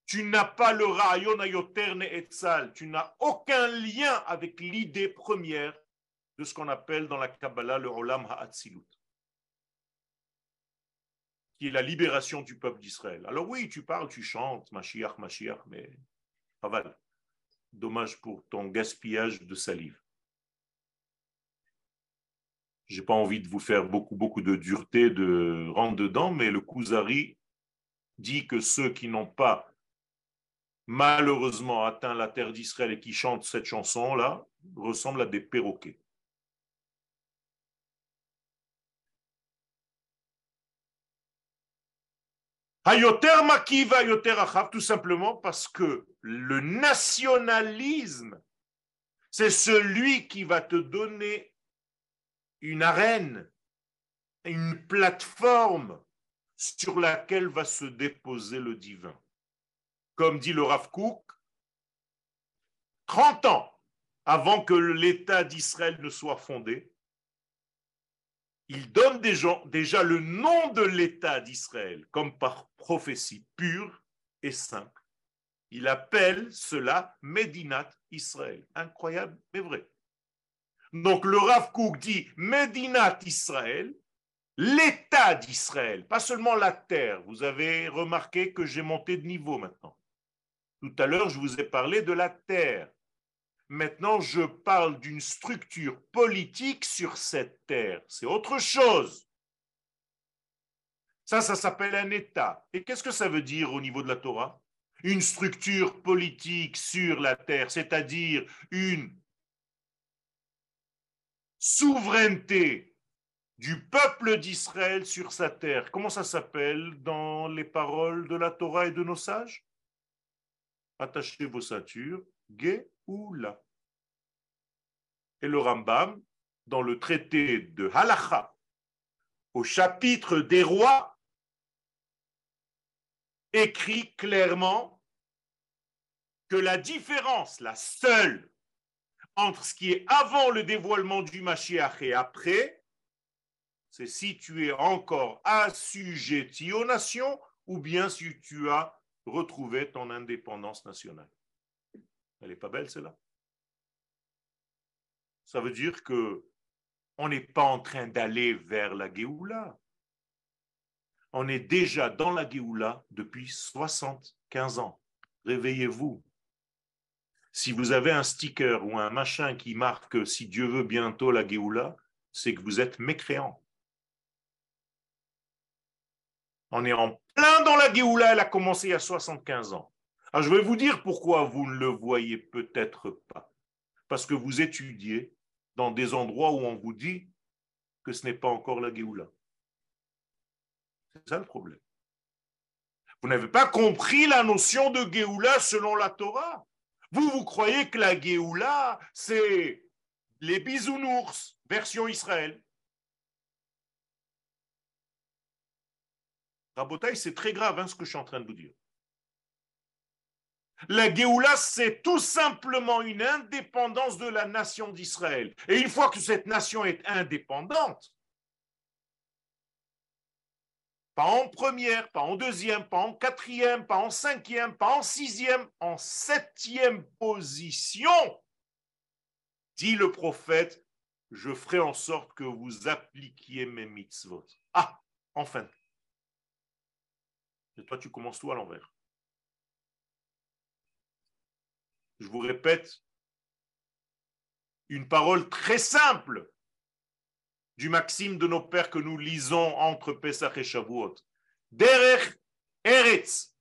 tu n'as pas le rayon ayoterne etzal, tu n'as aucun lien avec l'idée première de ce qu'on appelle dans la Kabbalah le Olam Ha'atzilut, qui est la libération du peuple d'Israël. Alors oui, tu parles, tu chantes, Mashiach, Mashiach, mais Aval. Dommage pour ton gaspillage de salive. J'ai pas envie de vous faire beaucoup, beaucoup de dureté, de rentrer dedans, mais le Kuzari dit que ceux qui n'ont pas malheureusement atteint la terre d'Israël et qui chantent cette chanson-là ressemblent à des perroquets. Hayoter Makiva, Hayoter Achav, tout simplement parce que le nationalisme, c'est celui qui va te donner une arène, une plateforme sur laquelle va se déposer le divin. Comme dit le Rav Kook, 30 ans avant que l'État d'Israël ne soit fondé, il donne déjà le nom de l'État d'Israël comme par prophétie pure et simple. Il appelle cela Medinat Israël. Incroyable, mais vrai. Donc le Rav dit Medinat Israël, l'État d'Israël, pas seulement la terre. Vous avez remarqué que j'ai monté de niveau maintenant. Tout à l'heure, je vous ai parlé de la terre. Maintenant, je parle d'une structure politique sur cette terre. C'est autre chose. Ça, ça s'appelle un État. Et qu'est-ce que ça veut dire au niveau de la Torah? Une structure politique sur la terre, c'est-à-dire une souveraineté du peuple d'Israël sur sa terre. Comment ça s'appelle dans les paroles de la Torah et de nos sages? Attachez vos ceintures, Géoula. Et le Rambam, dans le traité de Halacha, au chapitre des rois, écrit clairement que la différence, la seule entre ce qui est avant le dévoilement du Mashiach et après, c'est si tu es encore assujetti aux nations ou bien si tu as retrouvé ton indépendance nationale. Elle n'est pas belle, celle-là Ça veut dire que On n'est pas en train d'aller vers la Géoula. On est déjà dans la Géoula depuis 75 ans. Réveillez-vous. Si vous avez un sticker ou un machin qui marque si Dieu veut bientôt la Géoula, c'est que vous êtes mécréant. On est en plein dans la Géoula, elle a commencé il y a 75 ans. Alors je vais vous dire pourquoi vous ne le voyez peut-être pas. Parce que vous étudiez dans des endroits où on vous dit que ce n'est pas encore la Géoula. C'est ça le problème. Vous n'avez pas compris la notion de Géoula selon la Torah. Vous, vous croyez que la Géoula, c'est les bisounours, version Israël. Rabotaï, c'est très grave hein, ce que je suis en train de vous dire. La Géoula, c'est tout simplement une indépendance de la nation d'Israël. Et une fois que cette nation est indépendante, pas en première, pas en deuxième, pas en quatrième, pas en cinquième, pas en sixième, en septième position, dit le prophète, je ferai en sorte que vous appliquiez mes mitzvot. Ah, enfin. Et toi, tu commences tout à l'envers. Je vous répète une parole très simple du maxime de nos pères que nous lisons entre Pesach et Shavuot. Derech Eretz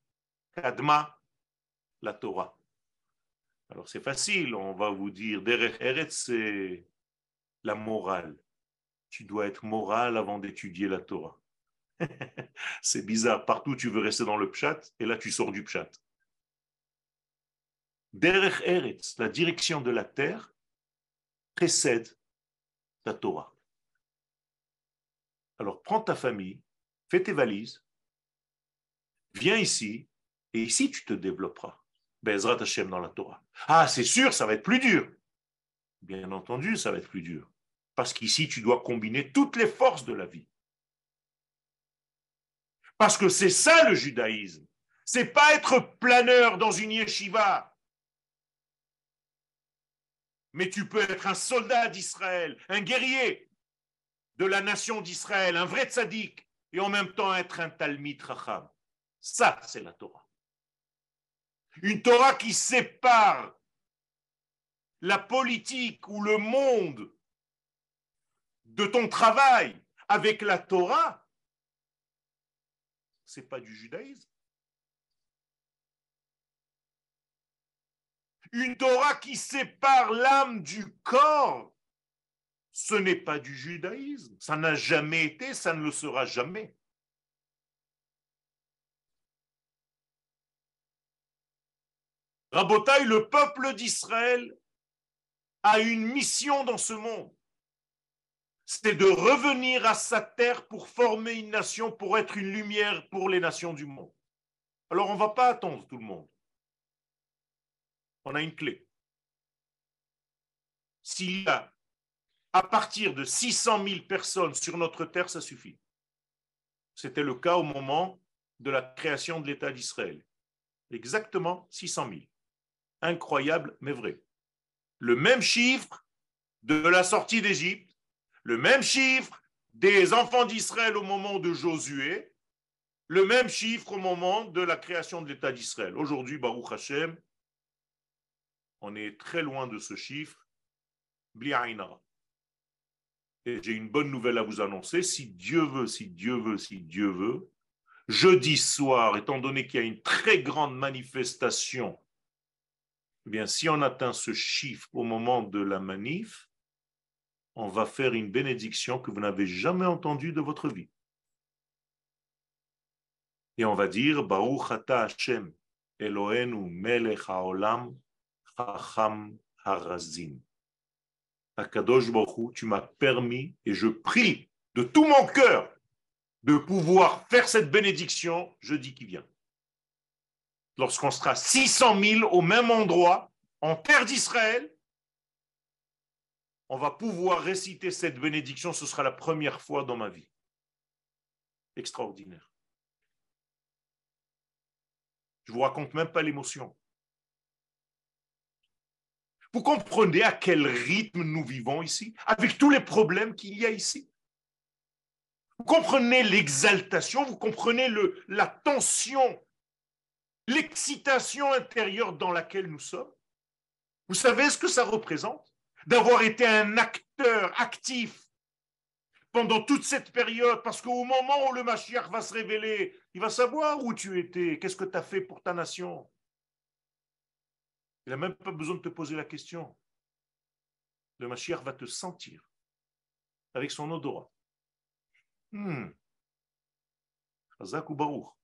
Kadma la Torah. Alors c'est facile, on va vous dire Derech Eretz c'est la morale. Tu dois être moral avant d'étudier la Torah. c'est bizarre, partout tu veux rester dans le pshat et là tu sors du pshat. Derech Eretz, la direction de la terre, précède la Torah. Alors prends ta famille, fais tes valises, viens ici, et ici tu te développeras. Bezrat Hashem dans la Torah. Ah, c'est sûr, ça va être plus dur. Bien entendu, ça va être plus dur. Parce qu'ici, tu dois combiner toutes les forces de la vie. Parce que c'est ça le judaïsme. C'est pas être planeur dans une yeshiva. Mais tu peux être un soldat d'Israël, un guerrier de la nation d'Israël, un vrai tzaddik, et en même temps être un talmid racham. Ça, c'est la Torah. Une Torah qui sépare la politique ou le monde de ton travail avec la Torah, c'est pas du judaïsme. Une Torah qui sépare l'âme du corps, ce n'est pas du judaïsme. Ça n'a jamais été, ça ne le sera jamais. Rabotaï, le peuple d'Israël a une mission dans ce monde. C'est de revenir à sa terre pour former une nation, pour être une lumière pour les nations du monde. Alors on ne va pas attendre tout le monde on a une clé. S'il y a à partir de 600 000 personnes sur notre terre, ça suffit. C'était le cas au moment de la création de l'État d'Israël. Exactement 600 000. Incroyable, mais vrai. Le même chiffre de la sortie d'Égypte, le même chiffre des enfants d'Israël au moment de Josué, le même chiffre au moment de la création de l'État d'Israël. Aujourd'hui, Baruch Hashem, on est très loin de ce chiffre. Et j'ai une bonne nouvelle à vous annoncer. Si Dieu veut, si Dieu veut, si Dieu veut, jeudi soir, étant donné qu'il y a une très grande manifestation, eh bien, si on atteint ce chiffre au moment de la manif, on va faire une bénédiction que vous n'avez jamais entendue de votre vie. Et on va dire, Baruch ata Hashem, Elohenu melech haolam, Chacham Harazim. Akadosh Baruch tu m'as permis et je prie de tout mon cœur de pouvoir faire cette bénédiction jeudi qui vient. Lorsqu'on sera 600 000 au même endroit, en terre d'Israël, on va pouvoir réciter cette bénédiction. Ce sera la première fois dans ma vie. Extraordinaire. Je vous raconte même pas l'émotion. Vous comprenez à quel rythme nous vivons ici, avec tous les problèmes qu'il y a ici? Vous comprenez l'exaltation, vous comprenez la tension, l'excitation intérieure dans laquelle nous sommes? Vous savez ce que ça représente? D'avoir été un acteur actif pendant toute cette période, parce qu'au moment où le Mashiach va se révéler, il va savoir où tu étais, qu'est-ce que tu as fait pour ta nation. Il n'a même pas besoin de te poser la question. Le Mashiach va te sentir avec son odorat. Hmm. ou.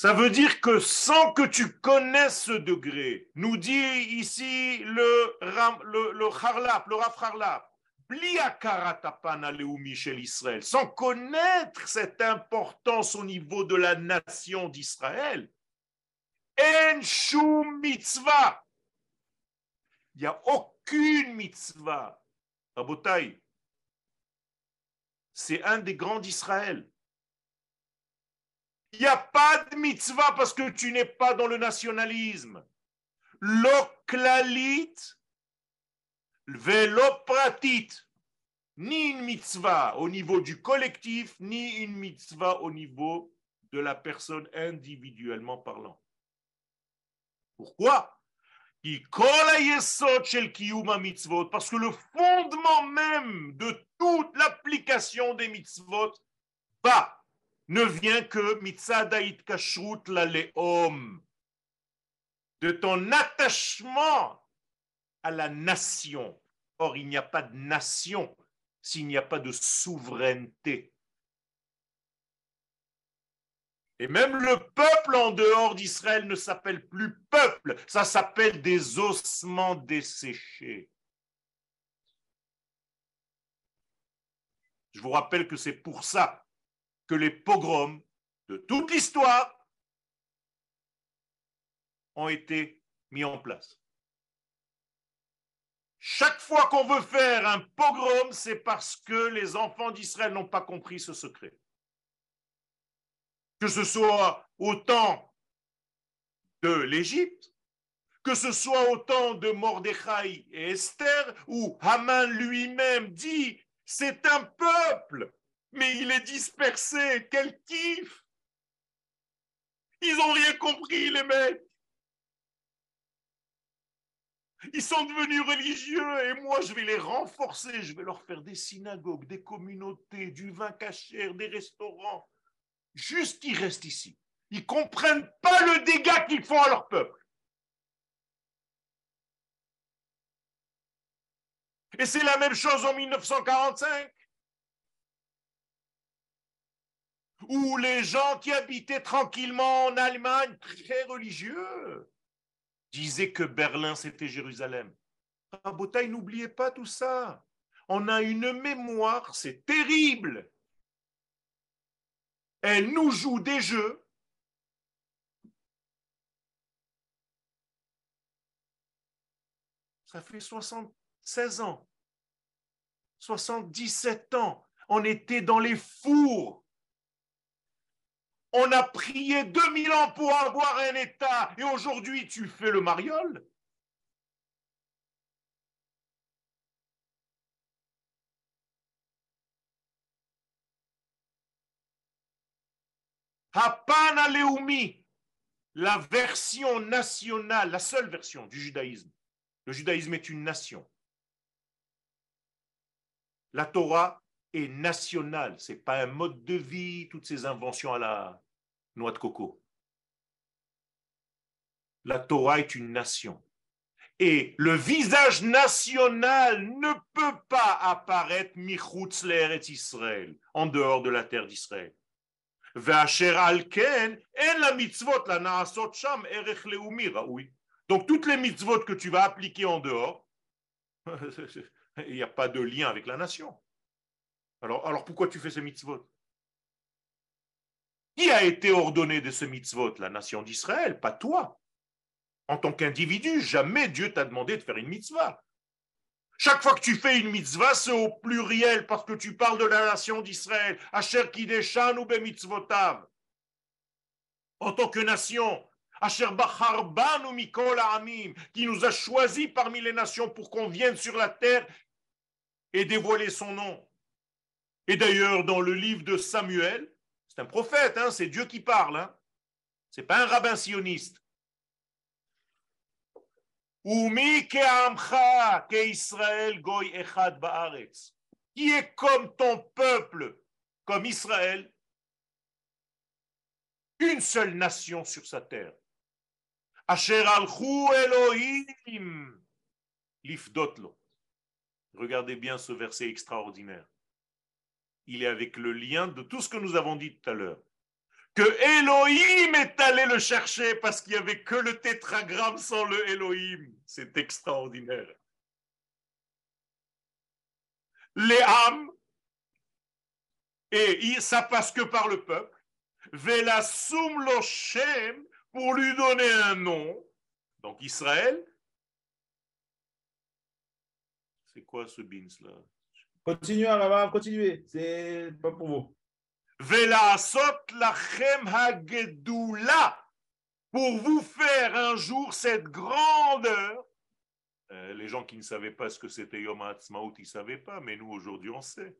Ça veut dire que sans que tu connaisses ce degré, nous dit ici le, le, le Harlap, le Raf Harlap, sans connaître cette importance au niveau de la nation d'Israël, en shum mitzvah. Il n'y a aucune mitzvah. Rabotai, c'est un des grands d'Israël. Il n'y a pas de mitzvah parce que tu n'es pas dans le nationalisme. L'oklalit, velopratit, ni une mitzvah au niveau du collectif, ni une mitzvah au niveau de la personne individuellement parlant. Pourquoi? Parce que le fondement même de toute l'application des mitzvot va ne vient que mitzadaït kashrut la de ton attachement à la nation. Or, il n'y a pas de nation s'il n'y a pas de souveraineté. Et même le peuple en dehors d'Israël ne s'appelle plus peuple, ça s'appelle des ossements desséchés. Je vous rappelle que c'est pour ça que les pogroms de toute l'histoire ont été mis en place. Chaque fois qu'on veut faire un pogrom, c'est parce que les enfants d'Israël n'ont pas compris ce secret. Que ce soit au temps de l'Égypte, que ce soit au temps de Mordechai et Esther, où Haman lui-même dit, c'est un peuple mais il est dispersé. Quel kiff Ils n'ont rien compris, les mecs. Ils sont devenus religieux et moi, je vais les renforcer. Je vais leur faire des synagogues, des communautés, du vin caché, des restaurants. Juste qu'ils restent ici. Ils comprennent pas le dégât qu'ils font à leur peuple. Et c'est la même chose en 1945. Où les gens qui habitaient tranquillement en Allemagne, très religieux, disaient que Berlin, c'était Jérusalem. Rabotaï, n'oubliez pas tout ça. On a une mémoire, c'est terrible. Elle nous joue des jeux. Ça fait 76 ans, 77 ans. On était dans les fours on a prié 2000 ans pour avoir un État et aujourd'hui tu fais le mariole la version nationale, la seule version du judaïsme. Le judaïsme est une nation. La Torah est national. Ce n'est pas un mode de vie, toutes ces inventions à la noix de coco. La Torah est une nation. Et le visage national ne peut pas apparaître michutzler et Israël, en dehors de la terre d'Israël. Donc toutes les mitzvot que tu vas appliquer en dehors, il n'y a pas de lien avec la nation. Alors, pourquoi tu fais ce mitzvot? Qui a été ordonné de ce mitzvot? La nation d'Israël, pas toi. En tant qu'individu, jamais Dieu t'a demandé de faire une mitzvah. Chaque fois que tu fais une mitzvah, c'est au pluriel parce que tu parles de la nation d'Israël. Asher kideshan ou mitzvotav. En tant que nation. Asher Bachar Banu Mikol Ha'amim, qui nous a choisis parmi les nations pour qu'on vienne sur la terre et dévoiler son nom. Et d'ailleurs, dans le livre de Samuel, c'est un prophète, hein, c'est Dieu qui parle. Hein. C'est pas un rabbin sioniste. Qui est comme ton peuple, comme Israël, une seule nation sur sa terre. Asher Elohim lifdotlo. Regardez bien ce verset extraordinaire. Il est avec le lien de tout ce que nous avons dit tout à l'heure que Elohim est allé le chercher parce qu'il n'y avait que le tétragramme sans le Elohim. C'est extraordinaire. Les âmes, et ça passe que par le peuple, Vela Loshem, pour lui donner un nom. Donc Israël. C'est quoi ce bins là Continuez, continuez. C'est pas pour vous pour vous faire un jour cette grandeur. Euh, les gens qui ne savaient pas ce que c'était Yom HaAtzmaut, ils ne savaient pas, mais nous aujourd'hui on sait.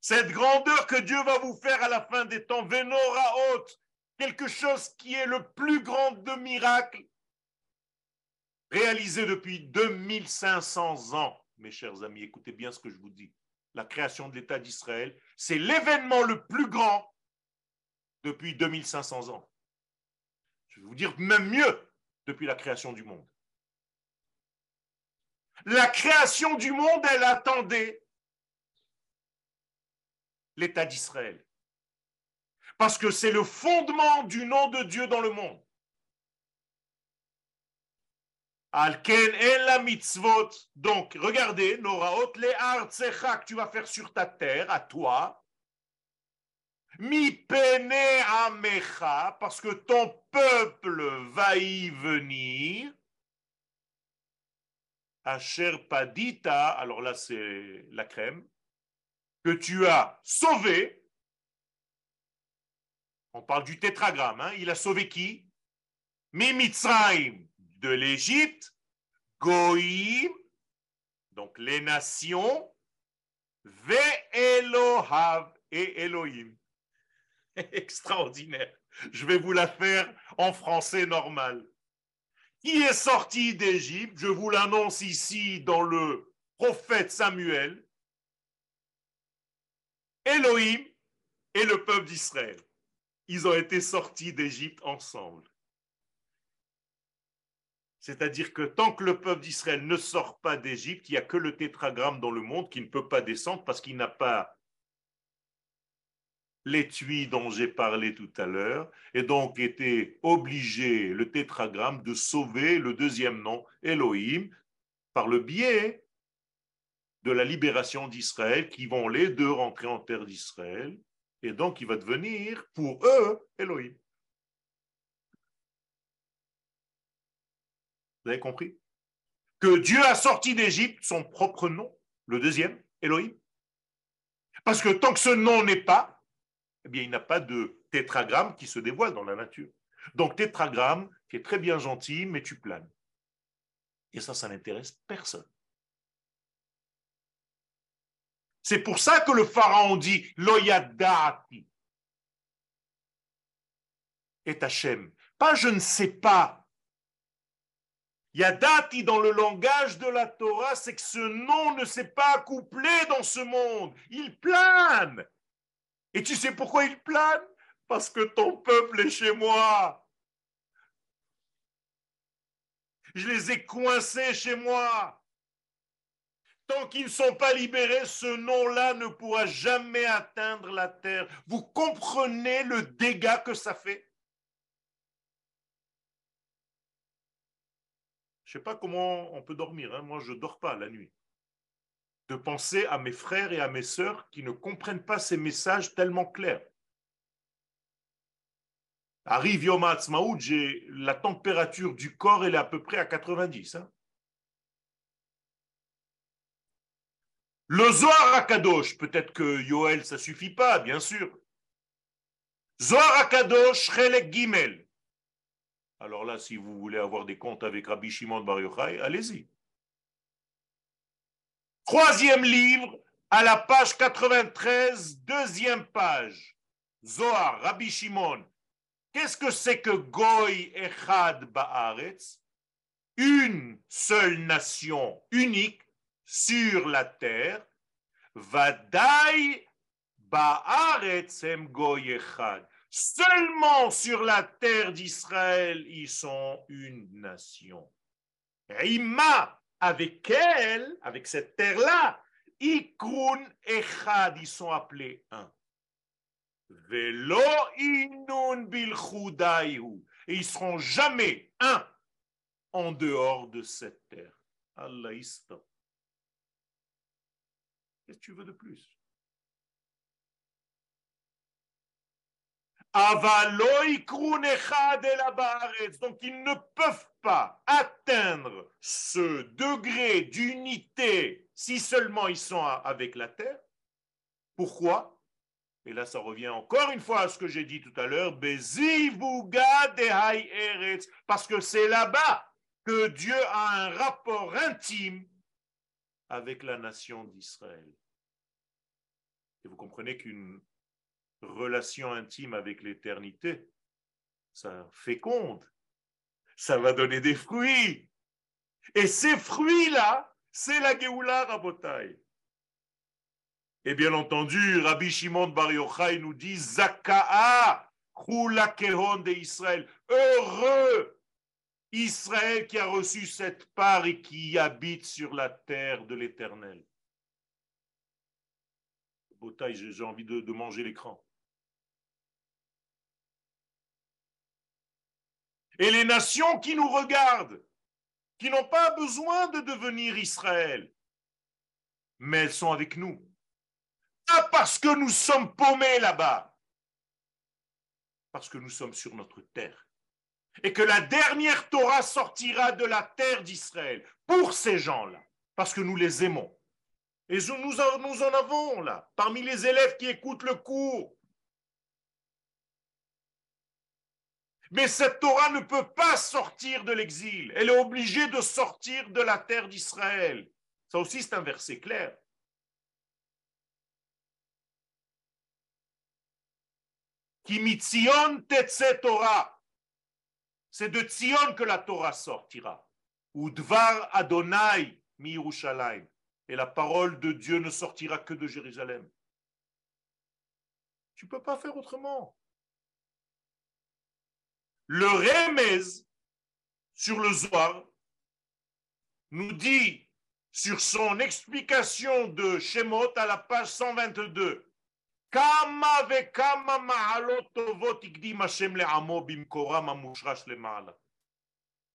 Cette grandeur que Dieu va vous faire à la fin des temps, Venora haute, quelque chose qui est le plus grand de miracles réalisé depuis 2500 ans. Mes chers amis, écoutez bien ce que je vous dis la création de l'État d'Israël, c'est l'événement le plus grand depuis 2500 ans. Je vais vous dire même mieux, depuis la création du monde. La création du monde, elle attendait l'État d'Israël. Parce que c'est le fondement du nom de Dieu dans le monde. Mitzvot. Donc, regardez, Noraot, artsecha que tu vas faire sur ta terre, à toi. Mi pene amecha, parce que ton peuple va y venir. Asher padita, alors là c'est la crème, que tu as sauvé. On parle du tétragramme, hein. il a sauvé qui? Mi Mitzrayim, de l'Égypte, Goïm, donc les nations, Ve Elohav et Elohim. Extraordinaire. Je vais vous la faire en français normal. Qui est sorti d'Égypte Je vous l'annonce ici dans le prophète Samuel. Elohim et le peuple d'Israël. Ils ont été sortis d'Égypte ensemble. C'est-à-dire que tant que le peuple d'Israël ne sort pas d'Égypte, il n'y a que le tétragramme dans le monde qui ne peut pas descendre parce qu'il n'a pas l'étui dont j'ai parlé tout à l'heure, et donc était obligé, le tétragramme, de sauver le deuxième nom, Elohim, par le biais de la libération d'Israël, qui vont les deux rentrer en terre d'Israël, et donc il va devenir pour eux Elohim. Vous avez compris? Que Dieu a sorti d'Égypte son propre nom, le deuxième, Elohim. Parce que tant que ce nom n'est pas, eh bien, il n'a pas de tétragramme qui se dévoile dans la nature. Donc, tétragramme, qui est très bien gentil, mais tu planes. Et ça, ça n'intéresse personne. C'est pour ça que le pharaon dit Loyadati et Hachem. Pas je ne sais pas, Yadati dans le langage de la Torah, c'est que ce nom ne s'est pas accouplé dans ce monde. Il plane. Et tu sais pourquoi il plane? Parce que ton peuple est chez moi. Je les ai coincés chez moi. Tant qu'ils ne sont pas libérés, ce nom-là ne pourra jamais atteindre la terre. Vous comprenez le dégât que ça fait? Sais pas comment on peut dormir. Hein. Moi, je dors pas la nuit. De penser à mes frères et à mes sœurs qui ne comprennent pas ces messages tellement clairs. Arrive Yom Ha'atzmaout, j'ai la température du corps, elle est à peu près à 90. Hein. Le Zohar Akadosh, peut-être que Yoel, ça suffit pas, bien sûr. Zohar Akadosh, Chelek Alors là, si vous voulez avoir des comptes avec Rabbi Shimon Bar Yochai, allez-y. Troisième livre, à la page 93, deuxième page. Zohar, Rabbi Shimon. Qu'est-ce que c'est que Goy Echad Baaretz? Une seule nation unique sur la terre. Vadai Baaretz em Goy Echad. Seulement sur la terre d'Israël, ils sont une nation. Ima, avec elle, avec cette terre-là, Echad, ils sont appelés un. Velo inun. Et ils seront jamais un en dehors de cette terre. Allah. Qu'est-ce que tu veux de plus? Donc ils ne peuvent pas atteindre ce degré d'unité si seulement ils sont avec la terre. Pourquoi? Et là, ça revient encore une fois à ce que j'ai dit tout à l'heure. Parce que c'est là-bas que Dieu a un rapport intime avec la nation d'Israël. Et vous comprenez qu'une relation intime avec l'éternité, ça féconde, ça va donner des fruits. Et ces fruits-là, c'est la Géoula Rabotai. Et bien entendu, Rabbi Shimon Bar Yochai nous dit Zaka'a Kehon de Israël. Heureux Israël qui a reçu cette part et qui habite sur la terre de l'éternel. Botaï, j'ai envie de manger l'écran. Et les nations qui nous regardent, qui n'ont pas besoin de devenir Israël, mais elles sont avec nous. Pas parce que nous sommes paumés là-bas, parce que nous sommes sur notre terre. Et que la dernière Torah sortira de la terre d'Israël pour ces gens-là, parce que nous les aimons. Et nous, en avons là, parmi les élèves qui écoutent le cours, Mais cette Torah ne peut pas sortir de l'exil. Elle est obligée de sortir de la terre d'Israël. Ça aussi, c'est un verset clair. Torah. C'est de Tzion que la Torah sortira. Ou Dvar Adonai mi. Et la parole de Dieu ne sortira que de Jérusalem. Tu ne peux pas faire autrement. Le Remez sur le Zohar nous dit sur son explication de Shemot à la page 122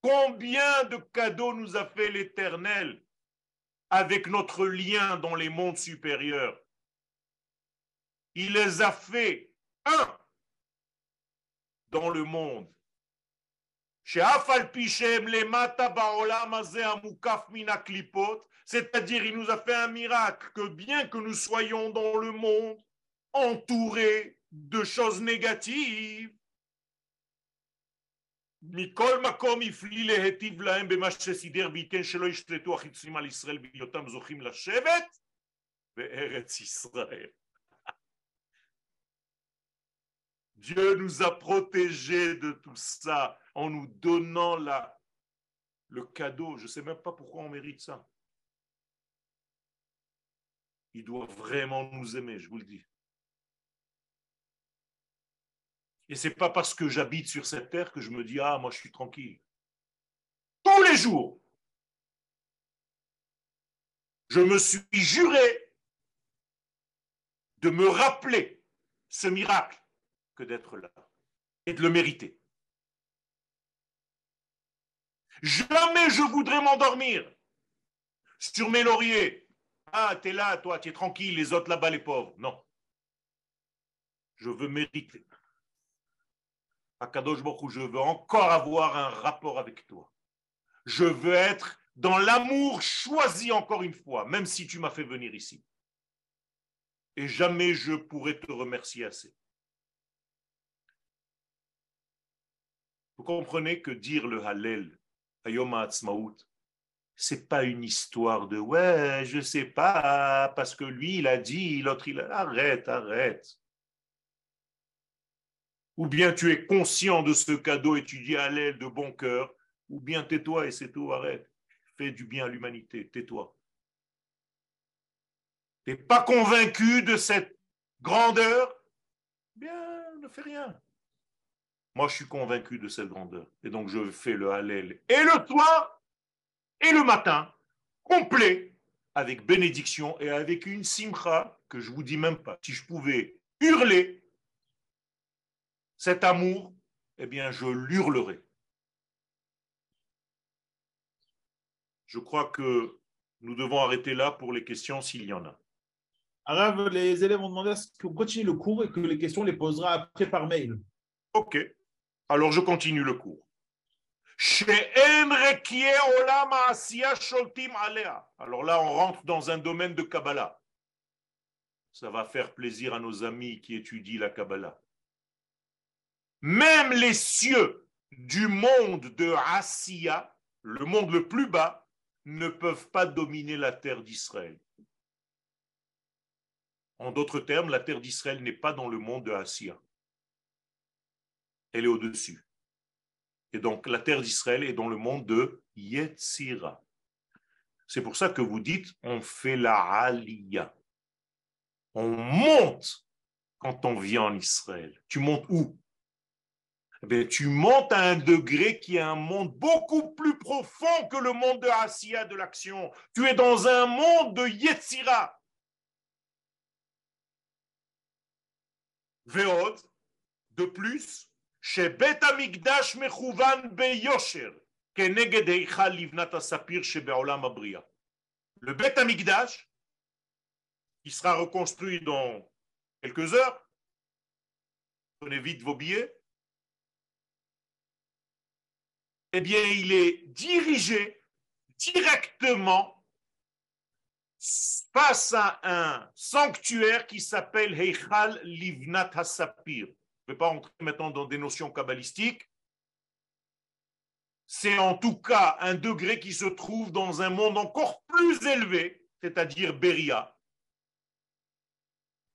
Combien de cadeaux nous a fait l'Éternel avec notre lien dans les mondes supérieurs? Il les a fait, un, dans le monde c'est-à-dire il nous a fait un miracle que bien que nous soyons dans le monde entourés de choses négatives, Dieu nous a protégés de tout ça en nous donnant la, le cadeau. Je ne sais même pas pourquoi on mérite ça. Il doit vraiment nous aimer, je vous le dis. Et ce n'est pas parce que j'habite sur cette terre que je me dis, ah, moi je suis tranquille. Tous les jours, je me suis juré de me rappeler ce miracle d'être là et de le mériter. Jamais je voudrais m'endormir sur mes lauriers. Ah, t'es là, toi, tu es tranquille, les autres là-bas, les pauvres. Non. Je veux mériter. Akadosh Baruch je veux encore avoir un rapport avec toi. Je veux être dans l'amour choisi encore une fois, même si tu m'as fait venir ici. Et jamais je pourrai te remercier assez. Vous comprenez que dire le Hallel, Hayom Ha'atzmaut, c'est pas une histoire de ouais, je sais pas, parce que lui il a dit, l'autre il a. Arrête, arrête. Ou bien tu es conscient de ce cadeau et tu dis Hallel de bon cœur, ou bien tais-toi et c'est tout, arrête. Fais du bien à l'humanité, tais-toi. Tu n'es pas convaincu de cette grandeur? Bien, ne fais rien. Moi, je suis convaincu de cette grandeur. Et donc, je fais le Hallel et le soir et le matin, complet, avec bénédiction et avec une simcha que je vous dis même pas. Si je pouvais hurler cet amour, eh bien, je l'hurlerai. Je crois que nous devons arrêter là pour les questions s'il y en a. Arabe, les élèves ont demandé à ce qu'on continue le cours et que les questions les posera après par mail. Ok. Alors je continue le cours. Alors là, on rentre dans un domaine de Kabbalah. Ça va faire plaisir à nos amis qui étudient la Kabbalah. Même les cieux du monde de Asiya, le monde le plus bas, ne peuvent pas dominer la terre d'Israël. En d'autres termes, la terre d'Israël n'est pas dans le monde de Asiya. Elle est au-dessus. Et donc, la terre d'Israël est dans le monde de Yetzira. C'est pour ça que vous dites, on fait la Aliyah. On monte quand on vient en Israël. Tu montes où? Eh Tu montes à un degré qui est un monde beaucoup plus profond que le monde de Asiya, de l'action. Tu es dans un monde de Yetzira. Veod, de plus, chez Bet Amigdash Mechouvan Beyosher, כנגד היכל לבנת הספיר שבעולם הבריאה. Le Bet Amigdash, qui sera reconstruit dans quelques heures, prenez vite vos billets, eh bien, il est dirigé directement face à un sanctuaire qui s'appelle Heichal Livnat Hasapir. Ne vais pas entrer maintenant dans des notions kabbalistiques. C'est en tout cas un degré qui se trouve dans un monde encore plus élevé, c'est-à-dire Beria,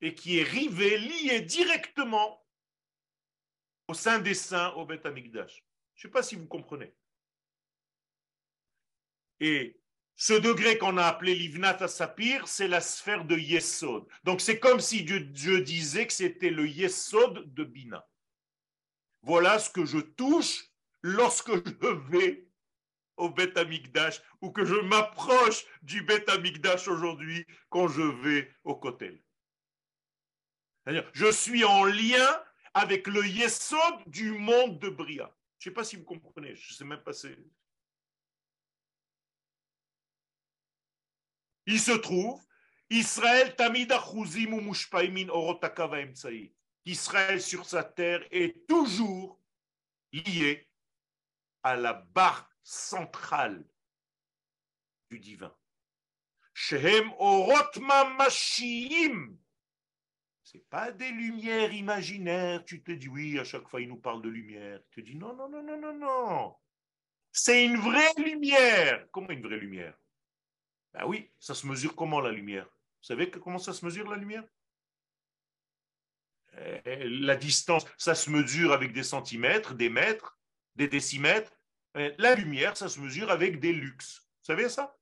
et qui est rivé, lié directement au sein des saints, au Beth Amikdash. Je ne sais pas si vous comprenez. Et ce degré qu'on a appelé l'Ivnat Sapir, c'est la sphère de Yesod. Donc c'est comme si Dieu, disait que c'était le Yesod de Bina. Voilà ce que je touche lorsque je vais au Beth Amikdash ou que je m'approche du Beth Amikdash aujourd'hui quand je vais au Kotel. Je suis en lien avec le Yesod du monde de Bria. Je ne sais pas si vous comprenez, je ne sais même pas il se trouve, Israël Israël sur sa terre est toujours lié à la barre centrale du divin. Shehem orotma pas des lumières imaginaires. Tu te dis oui, à chaque fois il nous parle de lumière. Tu te dis non, non, non, non, non. C'est une vraie lumière. Comment une vraie lumière? Ben oui, ça se mesure comment la lumière? Vous savez comment ça se mesure la lumière? Eh, La distance, ça se mesure avec des centimètres, des mètres, des décimètres. Eh, la lumière, ça se mesure avec des lux. Vous savez ça?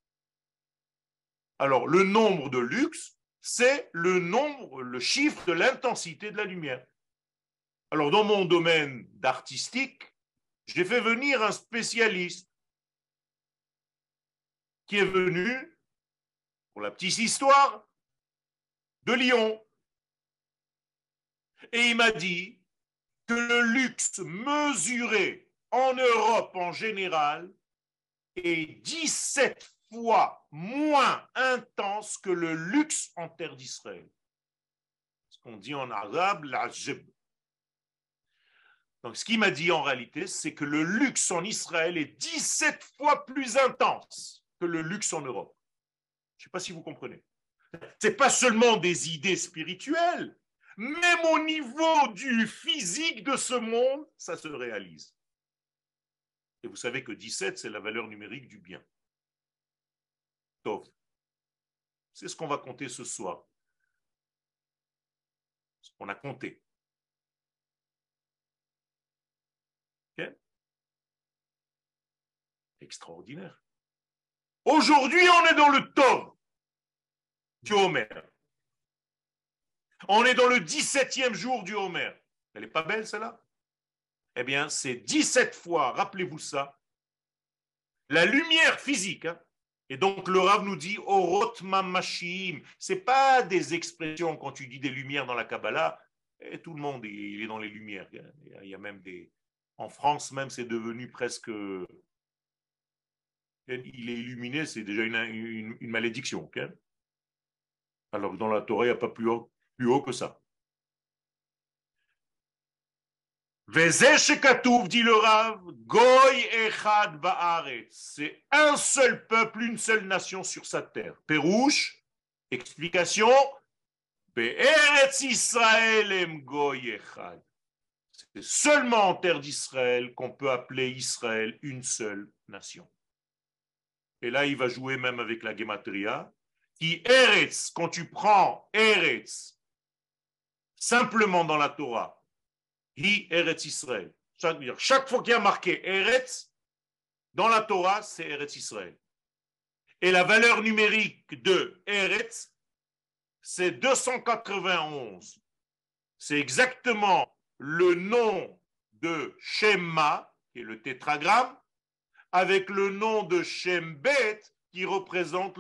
Alors, le nombre de lux, c'est le nombre, le chiffre de l'intensité de la lumière. Alors, dans mon domaine d'artistique, j'ai fait venir un spécialiste qui est venu pour la petite histoire, de Lyon. Et il m'a dit que le luxe mesuré en Europe en général est 17 fois moins intense que le luxe en terre d'Israël. Ce qu'on dit en arabe, la jeb. Donc ce qu'il m'a dit en réalité, c'est que le luxe en Israël est 17 fois plus intense que le luxe en Europe. Je ne sais pas si vous comprenez. Ce n'est pas seulement des idées spirituelles, même au niveau du physique de ce monde, ça se réalise. Et vous savez que 17, c'est la valeur numérique du bien. Tov. C'est ce qu'on va compter ce soir. Ce qu'on a compté. Extraordinaire. Aujourd'hui, on est dans le Tov du Homer. On est dans le 17e jour du Homer. Elle n'est pas belle, celle-là? Eh bien, c'est 17 fois, rappelez-vous ça, la lumière physique. Hein. et donc, le Rav nous dit Orot Mamashim. Ce n'est pas des expressions quand tu dis des lumières dans la Kabbalah. Et tout le monde il est dans les lumières. Il y a même des. En France, même, c'est devenu presque. Il est illuminé, c'est déjà une, malédiction. Alors que dans la Torah, il n'y a pas plus haut que ça. dit le Rav, Goy Echad Ba'aret. C'est un seul peuple, une seule nation sur sa terre. Pérouche, explication, Be'eretz Israël Goy Echad. C'est seulement en terre d'Israël qu'on peut appeler Israël une seule nation. Et là, il va jouer même avec la Gematria. Qui quand tu prends Eretz, simplement dans la Torah, Hi Eretz Israël. Chaque fois qu'il y a marqué Eretz, dans la Torah, c'est Eretz Israël. Et la valeur numérique de Eretz, c'est 291. C'est exactement le nom de Shema, qui est le tétragramme, avec le nom de Shembet, qui représente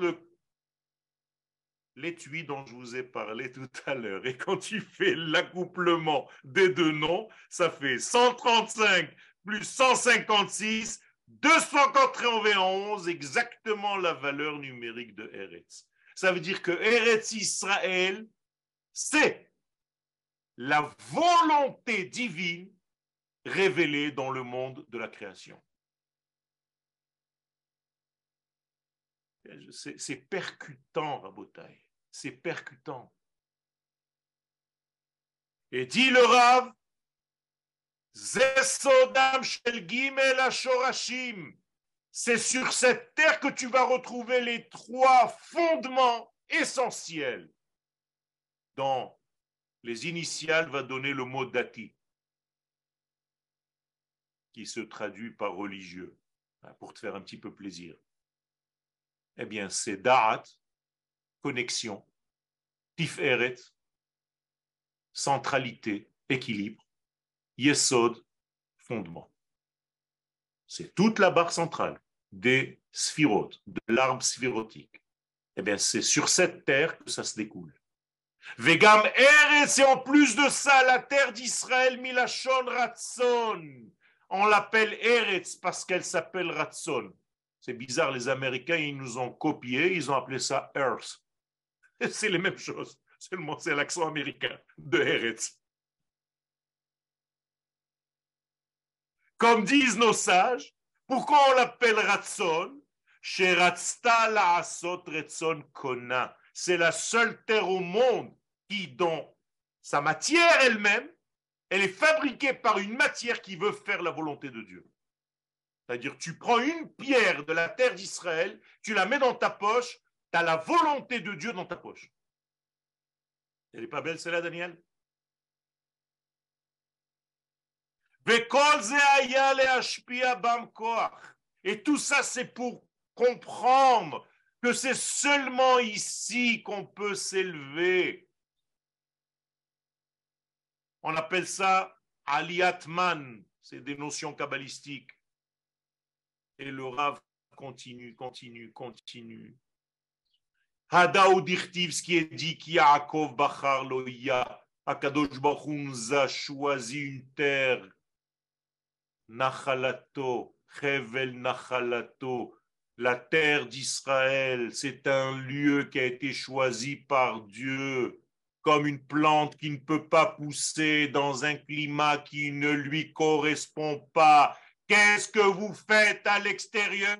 l'étui dont je vous ai parlé tout à l'heure. Et quand tu fais l'accouplement des deux noms, ça fait 135 plus 156, 291, exactement la valeur numérique de Eretz. Ça veut dire que Eretz Israël, c'est la volonté divine révélée dans le monde de la création. C'est percutant, Rabotai. C'est percutant. Et dit le Rav, c'est sur cette terre que tu vas retrouver les trois fondements essentiels. Dans les initiales va donner le mot dati, qui se traduit par religieux, pour te faire un petit peu plaisir. Eh bien, c'est Da'at, connexion, Tiferet, centralité, équilibre, Yesod, fondement. C'est toute la barre centrale des sphirotes, de l'arbre sphirotique. Eh bien, c'est sur cette terre que ça se découle. Vegam Eretz, et en plus de ça, la terre d'Israël, Milachon Ratson. On l'appelle Eretz parce qu'elle s'appelle Ratson. C'est bizarre, les Américains, ils nous ont copié, ils ont appelé ça Earth. C'est les mêmes choses, seulement c'est l'accent américain de Eretz. Comme disent nos sages, pourquoi on l'appelle Ratson C'est la seule terre au monde qui, dans sa matière elle-même, elle est fabriquée par une matière qui veut faire la volonté de Dieu. C'est-à-dire, tu prends une pierre de la terre d'Israël, tu la mets dans ta poche, tu as la volonté de Dieu dans ta poche. Elle n'est pas belle celle-là, Daniel? Et tout ça, c'est pour comprendre que c'est seulement ici qu'on peut s'élever. On appelle ça aliatman, c'est des notions kabbalistiques. Et le Rav continue, continue, continue. Hadaou ce qui est dit, qui Yaakov Bachar Loïa, Akadosh Baruch a choisi une terre, Nachalato, Chevel Nachalato, la terre d'Israël, c'est un lieu qui a été choisi par Dieu comme une plante qui ne peut pas pousser dans un climat qui ne lui correspond pas. Qu'est-ce que vous faites à l'extérieur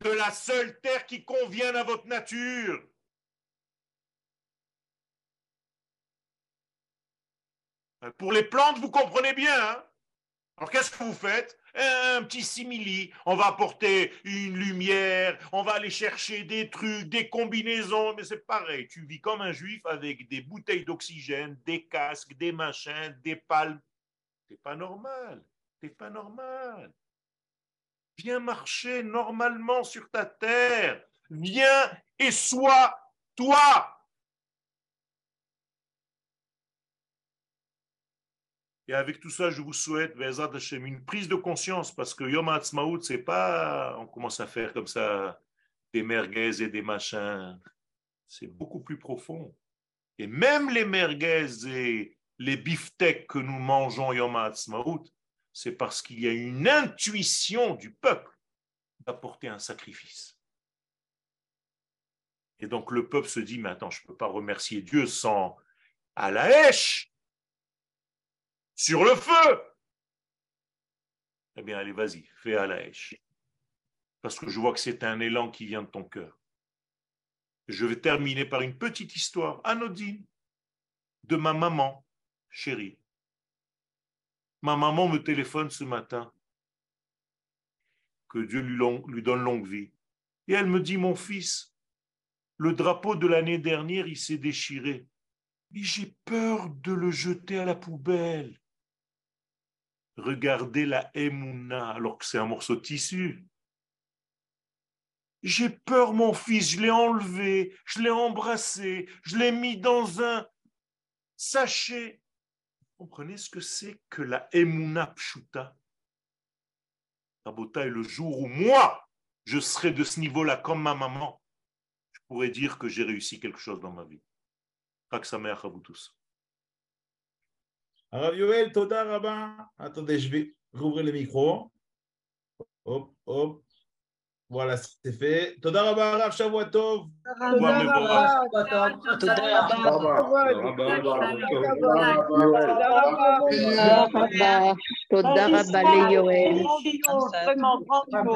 de la seule terre qui convient à votre nature? Pour les plantes, vous comprenez bien. Hein? Alors qu'est-ce que vous faites? Un petit simili. On va apporter une lumière, on va aller chercher des trucs, des combinaisons, mais c'est pareil. Tu vis comme un juif avec des bouteilles d'oxygène, des casques, des machins, des palmes. C'est pas normal. C'est pas normal. Viens marcher normalement sur ta terre. Viens et sois toi. Et avec tout ça, je vous souhaite, une prise de conscience, parce que Yom HaAtzmaut, c'est pas, on commence à faire comme ça des merguez et des machins. C'est beaucoup plus profond. Et même les merguez et les beefsteaks que nous mangeons Yom HaAtzmaut, c'est parce qu'il y a une intuition du peuple d'apporter un sacrifice. Et donc le peuple se dit, mais attends, je ne peux pas remercier Dieu sans à sur le feu. Eh bien, allez, vas-y, fais à. Parce que je vois que c'est un élan qui vient de ton cœur. Je vais terminer par une petite histoire anodine de ma maman chérie. Ma maman me téléphone ce matin. Que Dieu lui, donne longue vie. Et elle me dit, mon fils, le drapeau de l'année dernière, il s'est déchiré. Mais j'ai peur de le jeter à la poubelle. Regardez la Emouna, alors que c'est un morceau de tissu. J'ai peur, mon fils, je l'ai enlevé, je l'ai embrassé, je l'ai mis dans un sachet. Comprenez ce que c'est que la Emouna Pshuta? Est le jour où moi, je serai de ce niveau-là comme ma maman, je pourrais dire que j'ai réussi quelque chose dans ma vie. Ça à vous tous. Rav Yoel, Toda. Attendez, je vais rouvrir le micro. Hop, hop. Voilà, c'est fait. Toda Rabba, Rav Shavuatov. Toda Rabba, Yoel. Vous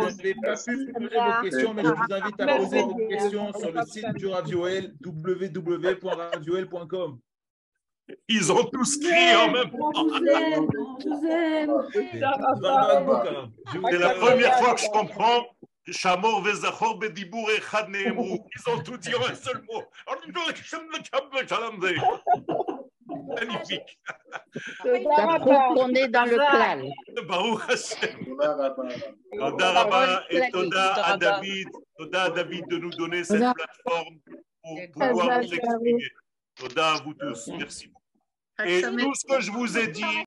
n'avez pas pu poser vos questions, mais je vous invite à poser vos questions sur le site du Rav Yoel, www.ravioel.com. Ils ont tous crié en même temps. C'est la première fois que je comprends. Shamor Vezachor Bedibour Echad Nehemru. Ils ont tout dit en un seul mot. Magnifique. Ça prouve qu'on est dans le clan. Baruch Hashem. Toda Rabba et Toda à David. Toda à David de nous donner cette plateforme pour pouvoir nous exprimer. Toda à vous tous. Merci beaucoup. Et tout ce que je vous ai dit,